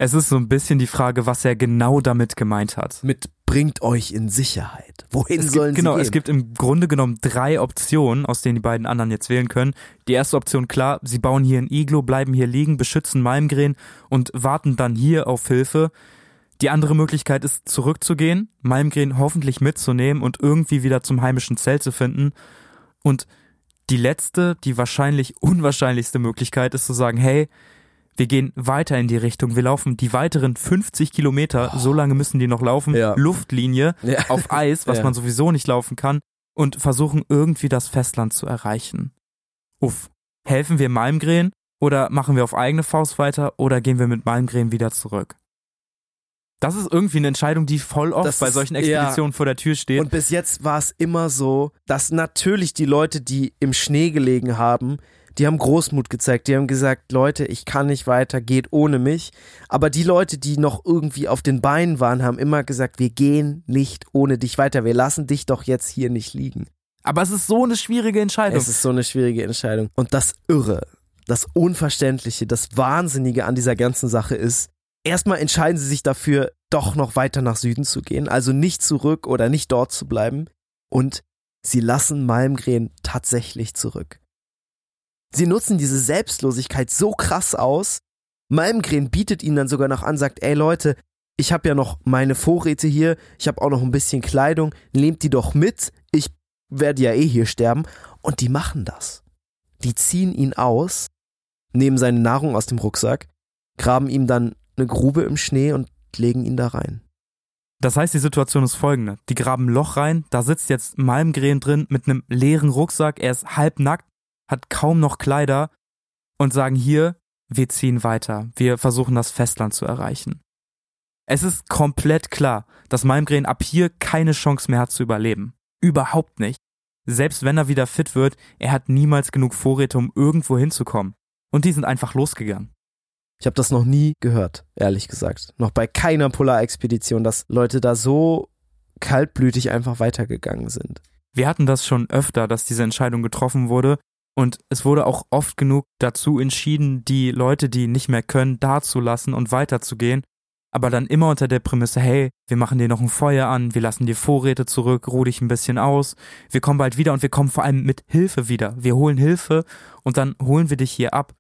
Es ist so ein bisschen die Frage, was er genau damit gemeint hat. Mit bringt euch in Sicherheit. Wohin es sollen gibt, genau, sie gehen? es gibt im Grunde genommen drei Optionen, aus denen die beiden anderen jetzt wählen können. Die erste Option, klar, sie bauen hier ein Iglo, bleiben hier liegen, beschützen Malmgren und warten dann hier auf Hilfe. Die andere Möglichkeit ist, zurückzugehen, Malmgren hoffentlich mitzunehmen und irgendwie wieder zum heimischen Zelt zu finden. Und die letzte, die wahrscheinlich unwahrscheinlichste Möglichkeit ist zu sagen, hey, wir gehen weiter in die Richtung, wir laufen die weiteren 50 Kilometer, so lange müssen die noch laufen, Ja. Luftlinie Ja. auf Eis, was Ja. man sowieso nicht laufen kann, und versuchen irgendwie das Festland zu erreichen. Uff, helfen wir Malmgren oder machen wir auf eigene Faust weiter oder gehen wir mit Malmgren wieder zurück? Das ist irgendwie eine Entscheidung, die voll oft Das bei ist- solchen ja. Expeditionen vor der Tür steht. Und bis jetzt war es immer so, dass natürlich die Leute, die im Schnee gelegen haben, die haben Großmut gezeigt. Die haben gesagt, Leute, ich kann nicht weiter, geht ohne mich. Aber die Leute, die noch irgendwie auf den Beinen waren, haben immer gesagt, wir gehen nicht ohne dich weiter. Wir lassen dich doch jetzt hier nicht liegen. Aber es ist so eine schwierige Entscheidung. Es ist so eine schwierige Entscheidung. Und das Irre, das Unverständliche, das Wahnsinnige an dieser ganzen Sache ist, erstmal entscheiden sie sich dafür, doch noch weiter nach Süden zu gehen, also nicht zurück oder nicht dort zu bleiben. Und sie lassen Malmgren tatsächlich zurück. Sie nutzen diese Selbstlosigkeit so krass aus. Malmgren bietet ihnen dann sogar noch an, sagt, ey Leute, ich habe ja noch meine Vorräte hier, ich habe auch noch ein bisschen Kleidung, nehmt die doch mit, ich werde ja eh hier sterben. Und die machen das. Die ziehen ihn aus, nehmen seine Nahrung aus dem Rucksack, graben ihm dann eine Grube im Schnee und legen ihn da rein. Das heißt, die Situation ist folgende. Die graben ein Loch rein, da sitzt jetzt Malmgren drin mit einem leeren Rucksack, er ist halbnackt, hat kaum noch Kleider und sagen hier, wir ziehen weiter, wir versuchen das Festland zu erreichen. Es ist komplett klar, dass Malmgren ab hier keine Chance mehr hat zu überleben. Überhaupt nicht. Selbst wenn er wieder fit wird, er hat niemals genug Vorräte, um irgendwo hinzukommen. Und die sind einfach losgegangen. Ich habe das noch nie gehört, ehrlich gesagt. Noch bei keiner Polarexpedition, dass Leute da so kaltblütig einfach weitergegangen sind. Wir hatten das schon öfter, dass diese Entscheidung getroffen wurde. Und es wurde auch oft genug dazu entschieden, die Leute, die nicht mehr können, da zu lassen und weiterzugehen. Aber dann immer unter der Prämisse, hey, wir machen dir noch ein Feuer an, wir lassen dir Vorräte zurück, ruh dich ein bisschen aus, wir kommen bald wieder und wir kommen vor allem mit Hilfe wieder. Wir holen Hilfe und dann holen wir dich hier ab.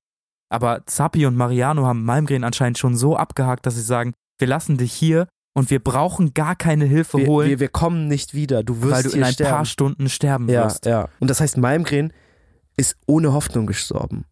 Aber Zappi und Mariano haben Malmgren anscheinend schon so abgehakt, dass sie sagen, wir lassen dich hier und wir brauchen gar keine Hilfe Wir, holen, wir, wir kommen nicht wieder. Du wirst weil du in ein sterben. paar Stunden sterben Ja, wirst. ja. Und das heißt, Malmgren ist ohne Hoffnung gestorben.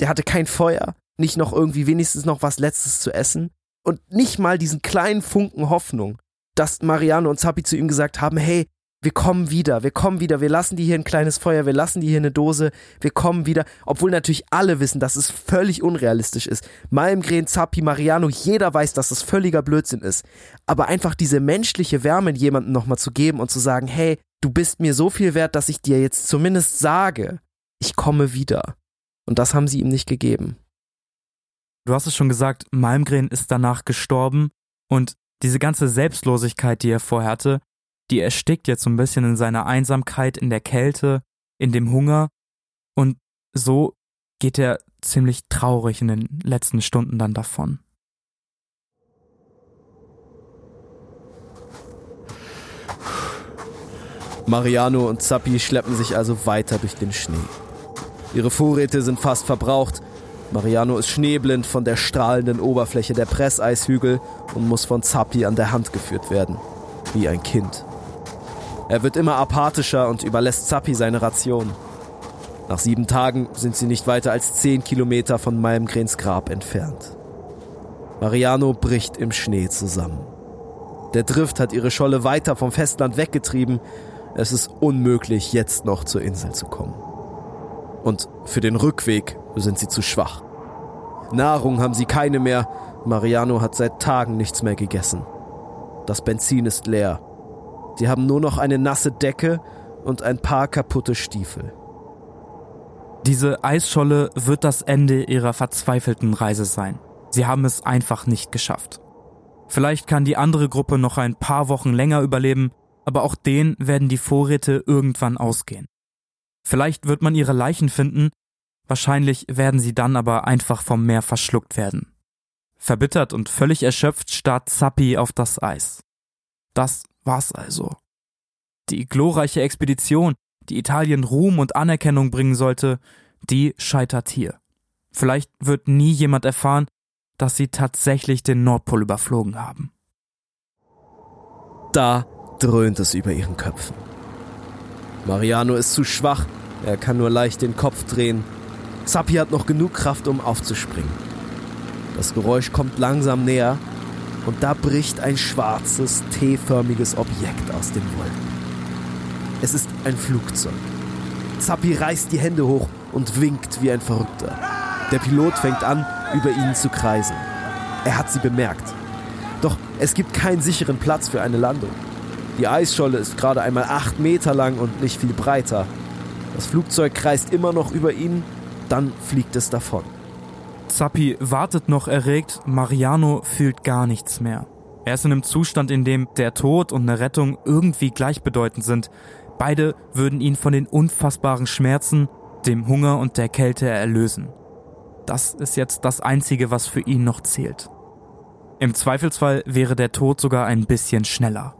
Der hatte kein Feuer, nicht noch irgendwie wenigstens noch was Letztes zu essen und nicht mal diesen kleinen Funken Hoffnung, dass Mariano und Zappi zu ihm gesagt haben, hey, wir kommen wieder, wir kommen wieder, wir lassen dir hier ein kleines Feuer, wir lassen dir hier eine Dose, wir kommen wieder, obwohl natürlich alle wissen, dass es völlig unrealistisch ist. Malmgren, Zappi, Mariano, jeder weiß, dass es völliger Blödsinn ist. Aber einfach diese menschliche Wärme jemandem nochmal zu geben und zu sagen, hey, du bist mir so viel wert, dass ich dir jetzt zumindest sage, ich komme wieder. Und das haben sie ihm nicht gegeben. Du hast es schon gesagt, Malmgren ist danach gestorben und diese ganze Selbstlosigkeit, die er vorher hatte, die erstickt jetzt so ein bisschen in seiner Einsamkeit, in der Kälte, in dem Hunger und so geht er ziemlich traurig in den letzten Stunden dann davon. Mariano und Zappi schleppen sich also weiter durch den Schnee. Ihre Vorräte sind fast verbraucht. Mariano ist schneeblind von der strahlenden Oberfläche der Presseishügel und muss von Zappi an der Hand geführt werden. Wie ein Kind. Er wird immer apathischer und überlässt Zappi seine Ration. Nach sieben Tagen sind sie nicht weiter als zehn Kilometer von Malmgrens Grab entfernt. Mariano bricht im Schnee zusammen. Der Drift hat ihre Scholle weiter vom Festland weggetrieben. Es ist unmöglich, jetzt noch zur Insel zu kommen. Und für den Rückweg sind sie zu schwach. Nahrung haben sie keine mehr. Mariano hat seit Tagen nichts mehr gegessen. Das Benzin ist leer. Sie haben nur noch eine nasse Decke und ein paar kaputte Stiefel. Diese Eisscholle wird das Ende ihrer verzweifelten Reise sein. Sie haben es einfach nicht geschafft. Vielleicht kann die andere Gruppe noch ein paar Wochen länger überleben, aber auch denen werden die Vorräte irgendwann ausgehen. Vielleicht wird man ihre Leichen finden, wahrscheinlich werden sie dann aber einfach vom Meer verschluckt werden. Verbittert und völlig erschöpft starrt Zappi auf das Eis. Das war's also. Die glorreiche Expedition, die Italien Ruhm und Anerkennung bringen sollte, die scheitert hier. Vielleicht wird nie jemand erfahren, dass sie tatsächlich den Nordpol überflogen haben. Da dröhnt es über ihren Köpfen. Mariano ist zu schwach, er kann nur leicht den Kopf drehen. Zappi hat noch genug Kraft, um aufzuspringen. Das Geräusch kommt langsam näher und da bricht ein schwarzes, T-förmiges Objekt aus den Wolken. Es ist ein Flugzeug. Zappi reißt die Hände hoch und winkt wie ein Verrückter. Der Pilot fängt an, über ihnen zu kreisen. Er hat sie bemerkt. Doch es gibt keinen sicheren Platz für eine Landung. Die Eisscholle ist gerade einmal acht Meter lang und nicht viel breiter. Das Flugzeug kreist immer noch über ihnen, dann fliegt es davon. Zappi wartet noch erregt, Mariano fühlt gar nichts mehr. Er ist in einem Zustand, in dem der Tod und eine Rettung irgendwie gleichbedeutend sind. Beide würden ihn von den unfassbaren Schmerzen, dem Hunger und der Kälte erlösen. Das ist jetzt das Einzige, was für ihn noch zählt. Im Zweifelsfall wäre der Tod sogar ein bisschen schneller.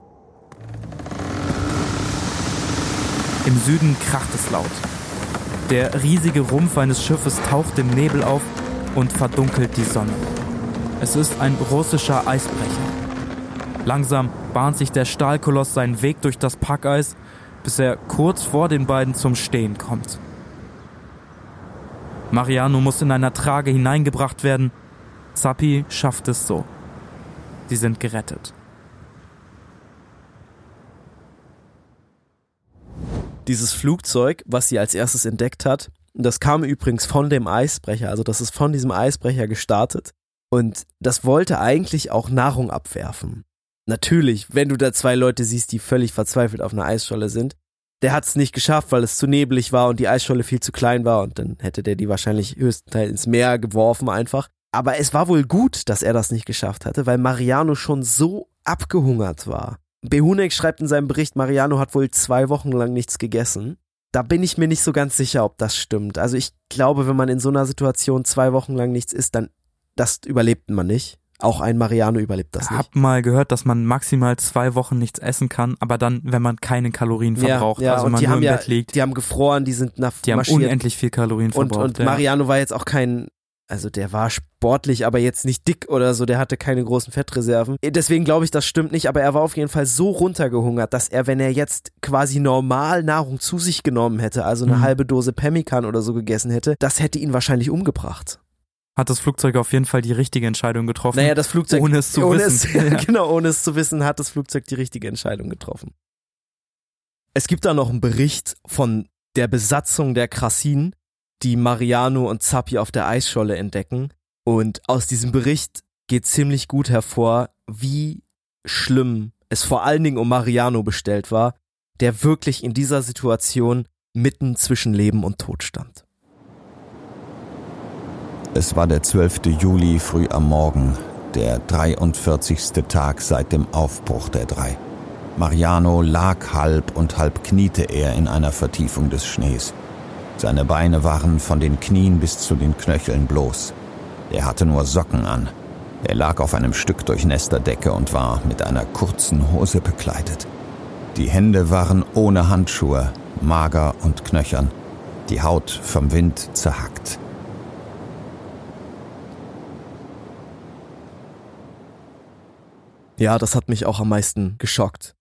Im Süden kracht es laut. Der riesige Rumpf eines Schiffes taucht im Nebel auf und verdunkelt die Sonne. Es ist ein russischer Eisbrecher. Langsam bahnt sich der Stahlkoloss seinen Weg durch das Packeis, bis er kurz vor den beiden zum Stehen kommt. Mariano muss in einer Trage hineingebracht werden. Zappi schafft es so. Sie sind gerettet. Dieses Flugzeug, was sie als erstes entdeckt hat, das kam übrigens von dem Eisbrecher, also das ist von diesem Eisbrecher gestartet. Und das wollte eigentlich auch Nahrung abwerfen. Natürlich, wenn du da zwei Leute siehst, die völlig verzweifelt auf einer Eisscholle sind. Der hat es nicht geschafft, weil es zu neblig war und die Eisscholle viel zu klein war und dann hätte der die wahrscheinlich höchstenteils ins Meer geworfen einfach. Aber es war wohl gut, dass er das nicht geschafft hatte, weil Mariano schon so abgehungert war. Behunek schreibt in seinem Bericht, Mariano hat wohl zwei Wochen lang nichts gegessen. Da bin ich mir nicht so ganz sicher, ob das stimmt. Also ich glaube, wenn man in so einer Situation zwei Wochen lang nichts isst, dann das überlebt man nicht. Auch ein Mariano überlebt das nicht. Hab mal gehört, dass man maximal zwei Wochen nichts essen kann, aber dann, wenn man keine Kalorien verbraucht, ja, ja, also und man die nur haben im ja, Bett liegt. Die haben gefroren, die sind nach Die haben unendlich viel Kalorien und, verbraucht. und ja. Mariano war jetzt auch kein, also der war sportlich, aber jetzt nicht dick oder so, der hatte keine großen Fettreserven. Deswegen glaube ich, das stimmt nicht, aber er war auf jeden Fall so runtergehungert, dass er, wenn er jetzt quasi normal Nahrung zu sich genommen hätte, also eine Mhm. halbe Dose Pemmican oder so gegessen hätte, das hätte ihn wahrscheinlich umgebracht. Hat das Flugzeug auf jeden Fall die richtige Entscheidung getroffen. Naja, das Flugzeug, ohne es zu ohne wissen. Es, Ja. Genau, ohne es zu wissen, hat das Flugzeug die richtige Entscheidung getroffen. Es gibt da noch einen Bericht von der Besatzung der Krassin, die Mariano und Zappi auf der Eisscholle entdecken. Und aus diesem Bericht geht ziemlich gut hervor, wie schlimm es vor allen Dingen um Mariano bestellt war, der wirklich in dieser Situation mitten zwischen Leben und Tod stand. Es war der 12. Juli früh am Morgen, der 43. Tag seit dem Aufbruch der drei. Mariano lag halb und halb kniete er in einer Vertiefung des Schnees. Seine Beine waren von den Knien bis zu den Knöcheln bloß. Er hatte nur Socken an. Er lag auf einem Stück durchnässter Decke und war mit einer kurzen Hose bekleidet. Die Hände waren ohne Handschuhe, mager und knöchern, die Haut vom Wind zerhackt. Ja, das hat mich auch am meisten geschockt.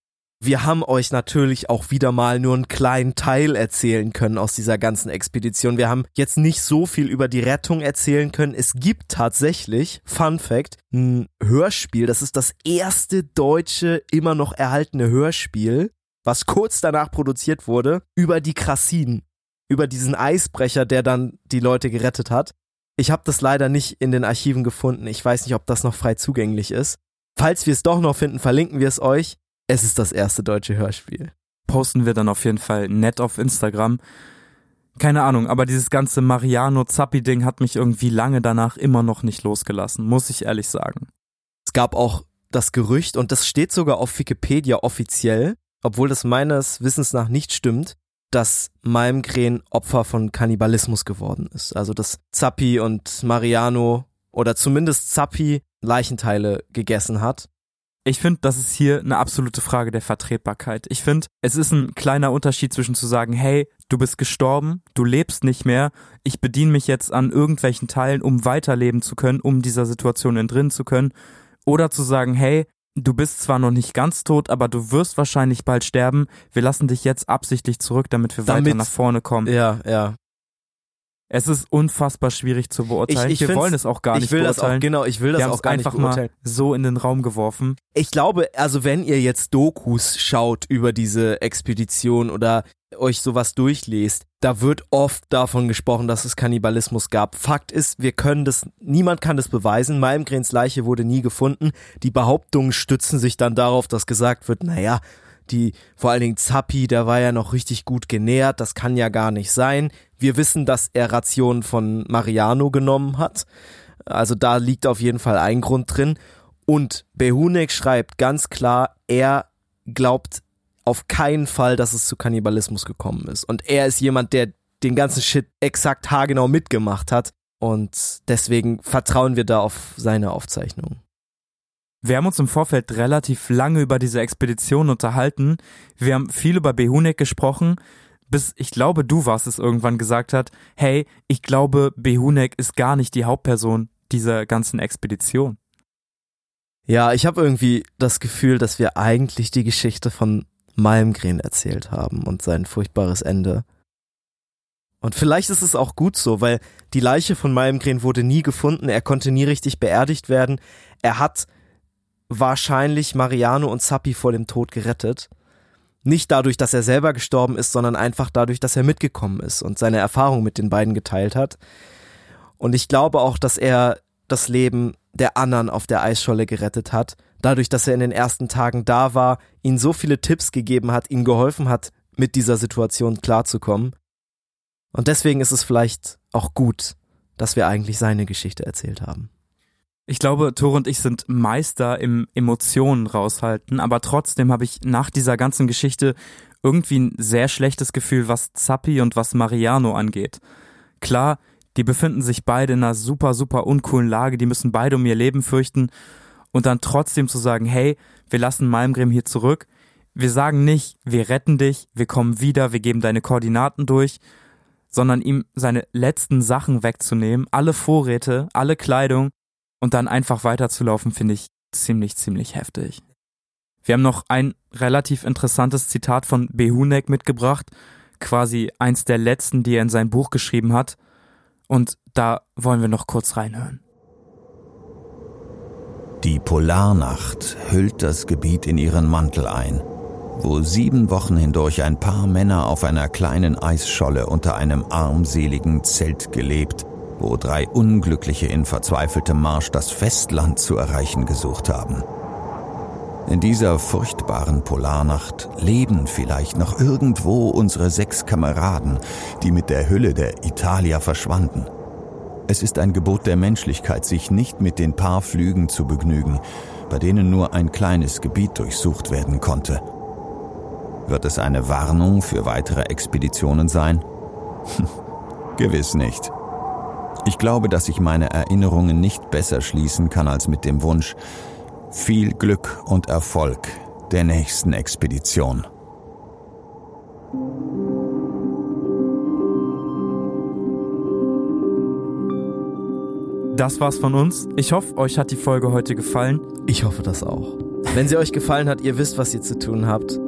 Wir haben euch natürlich auch wieder mal nur einen kleinen Teil erzählen können aus dieser ganzen Expedition. Wir haben jetzt nicht so viel über die Rettung erzählen können. Es gibt tatsächlich, Fun Fact, ein Hörspiel. Das ist das erste deutsche, immer noch erhaltene Hörspiel, was kurz danach produziert wurde, über die Krassin. Über diesen Eisbrecher, der dann die Leute gerettet hat. Ich habe das leider nicht in den Archiven gefunden. Ich weiß nicht, ob das noch frei zugänglich ist. Falls wir es doch noch finden, verlinken wir es euch. Es ist das erste deutsche Hörspiel. Posten wir dann auf jeden Fall nett auf Instagram. Keine Ahnung, aber dieses ganze Mariano Zappi-Ding hat mich irgendwie lange danach immer noch nicht losgelassen, muss ich ehrlich sagen. Es gab auch das Gerücht, und das steht sogar auf Wikipedia offiziell, obwohl das meines Wissens nach nicht stimmt, dass Malmgren Opfer von Kannibalismus geworden ist. Also dass Zappi und Mariano oder zumindest Zappi Leichenteile gegessen hat. Ich finde, das ist hier eine absolute Frage der Vertretbarkeit. Ich finde, es ist ein kleiner Unterschied zwischen zu sagen, hey, du bist gestorben, du lebst nicht mehr, ich bediene mich jetzt an irgendwelchen Teilen, um weiterleben zu können, um dieser Situation entrinnen zu können, oder zu sagen, hey, du bist zwar noch nicht ganz tot, aber du wirst wahrscheinlich bald sterben, wir lassen dich jetzt absichtlich zurück, damit wir Damit- weiter nach vorne kommen. Ja, ja. Es ist unfassbar schwierig zu beurteilen. Ich- ich wir wollen es auch gar ich nicht will das beurteilen. auch, genau, ich will das wir auch gar einfach nicht beurteilen. mal so in den Raum geworfen. Ich glaube, also wenn ihr jetzt Dokus schaut über diese Expedition oder euch sowas durchlest, da wird oft davon gesprochen, dass es Kannibalismus gab. Fakt ist, wir können das, niemand kann das beweisen. Malmgrens Leiche wurde nie gefunden. Die Behauptungen stützen sich dann darauf, dass gesagt wird, naja, die, vor allen Dingen Zappi, der war ja noch richtig gut genährt, das kann ja gar nicht sein. Wir wissen, dass er Rationen von Mariano genommen hat. Also da liegt auf jeden Fall ein Grund drin. Und Behunek schreibt ganz klar, er glaubt auf keinen Fall, dass es zu Kannibalismus gekommen ist. Und er ist jemand, der den ganzen Shit exakt haargenau mitgemacht hat. Und deswegen vertrauen wir da auf seine Aufzeichnungen. Wir haben uns im Vorfeld relativ lange über diese Expedition unterhalten. Wir haben viel über Behunek gesprochen, bis ich glaube, du warst es irgendwann gesagt hat, hey, ich glaube, Behunek ist gar nicht die Hauptperson dieser ganzen Expedition. Ja, ich habe irgendwie das Gefühl, dass wir eigentlich die Geschichte von Malmgren erzählt haben und sein furchtbares Ende. Und vielleicht ist es auch gut so, weil die Leiche von Malmgren wurde nie gefunden, er konnte nie richtig beerdigt werden. Er hat wahrscheinlich Mariano und Zappi vor dem Tod gerettet. Nicht dadurch, dass er selber gestorben ist, sondern einfach dadurch, dass er mitgekommen ist und seine Erfahrung mit den beiden geteilt hat. Und ich glaube auch, dass er das Leben der anderen auf der Eisscholle gerettet hat, dadurch, dass er in den ersten Tagen da war, ihnen so viele Tipps gegeben hat, ihnen geholfen hat, mit dieser Situation klarzukommen. Und deswegen ist es vielleicht auch gut, dass wir eigentlich seine Geschichte erzählt haben. Ich glaube, Tore und ich sind Meister im Emotionen raushalten, aber trotzdem habe ich nach dieser ganzen Geschichte irgendwie ein sehr schlechtes Gefühl, was Zappi und was Mariano angeht. Klar, die befinden sich beide in einer super, super uncoolen Lage, die müssen beide um ihr Leben fürchten und dann trotzdem zu sagen, hey, wir lassen Malmgren hier zurück, wir sagen nicht, wir retten dich, wir kommen wieder, wir geben deine Koordinaten durch, sondern ihm seine letzten Sachen wegzunehmen, alle Vorräte, alle Kleidung und dann einfach weiterzulaufen, finde ich ziemlich, ziemlich heftig. Wir haben noch ein relativ interessantes Zitat von Behunek mitgebracht, quasi eins der letzten, die er in sein Buch geschrieben hat. Und da wollen wir noch kurz reinhören. Die Polarnacht hüllt das Gebiet in ihren Mantel ein, wo sieben Wochen hindurch ein paar Männer auf einer kleinen Eisscholle unter einem armseligen Zelt gelebt, wo drei Unglückliche in verzweifeltem Marsch das Festland zu erreichen gesucht haben. In dieser furchtbaren Polarnacht leben vielleicht noch irgendwo unsere sechs Kameraden, die mit der Hülle der Italia verschwanden. Es ist ein Gebot der Menschlichkeit, sich nicht mit den paar Flügen zu begnügen, bei denen nur ein kleines Gebiet durchsucht werden konnte. Wird es eine Warnung für weitere Expeditionen sein? Gewiss nicht. Ich glaube, dass ich meine Erinnerungen nicht besser schließen kann als mit dem Wunsch, viel Glück und Erfolg der nächsten Expedition. Das war's von uns. Ich hoffe, euch hat die Folge heute gefallen. Ich hoffe das auch. Wenn sie euch gefallen hat, ihr wisst, was ihr zu tun habt.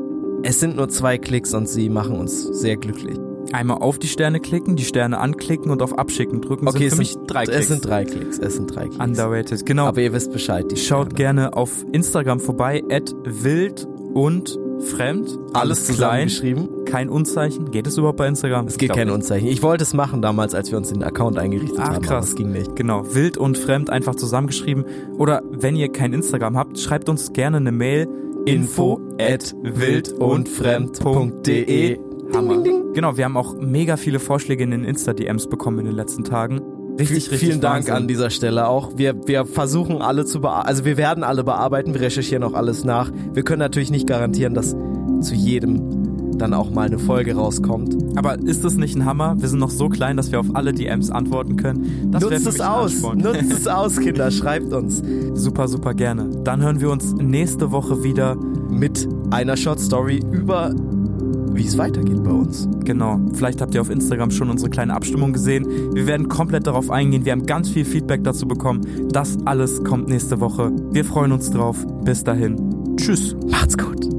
Es sind nur zwei Klicks und sie machen uns sehr glücklich. Einmal auf die Sterne klicken, die Sterne anklicken und auf Abschicken drücken. Okay, sind es sind, drei Klicks. es sind drei Klicks. Es sind drei Klicks. Underrated, genau. Aber ihr wisst Bescheid. Schaut gerne auf Instagram vorbei, at wild und fremd. Alles zusammengeschrieben. kein Unzeichen. Geht es überhaupt bei Instagram? Es geht kein nicht. Unzeichen. Ich wollte es machen damals, als wir uns den Account eingerichtet Ach, haben, krass. aber es ging nicht. Genau, wild und fremd einfach zusammengeschrieben. Oder wenn ihr kein Instagram habt, schreibt uns gerne eine Mail. Info at wildundfremd.de. Hammer. Genau, wir haben auch mega viele Vorschläge in den Insta-DMs bekommen in den letzten Tagen. Richtig, richtig Vielen Dank Wahnsinn. an dieser Stelle auch. Wir, wir versuchen alle zu bearbeiten, also wir werden alle bearbeiten, wir recherchieren auch alles nach. Wir können natürlich nicht garantieren, dass zu jedem dann auch mal eine Folge rauskommt. Aber ist das nicht ein Hammer? Wir sind noch so klein, dass wir auf alle DMs antworten können. Das Nutzt es aus. Nutzt es aus, Kinder. Schreibt uns. Super, super gerne. Dann hören wir uns nächste Woche wieder mit einer Short Story über wie es weitergeht bei uns. Genau. Vielleicht habt ihr auf Instagram schon unsere kleine Abstimmung gesehen. Wir werden komplett darauf eingehen. Wir haben ganz viel Feedback dazu bekommen. Das alles kommt nächste Woche. Wir freuen uns drauf. Bis dahin. Tschüss. Macht's gut.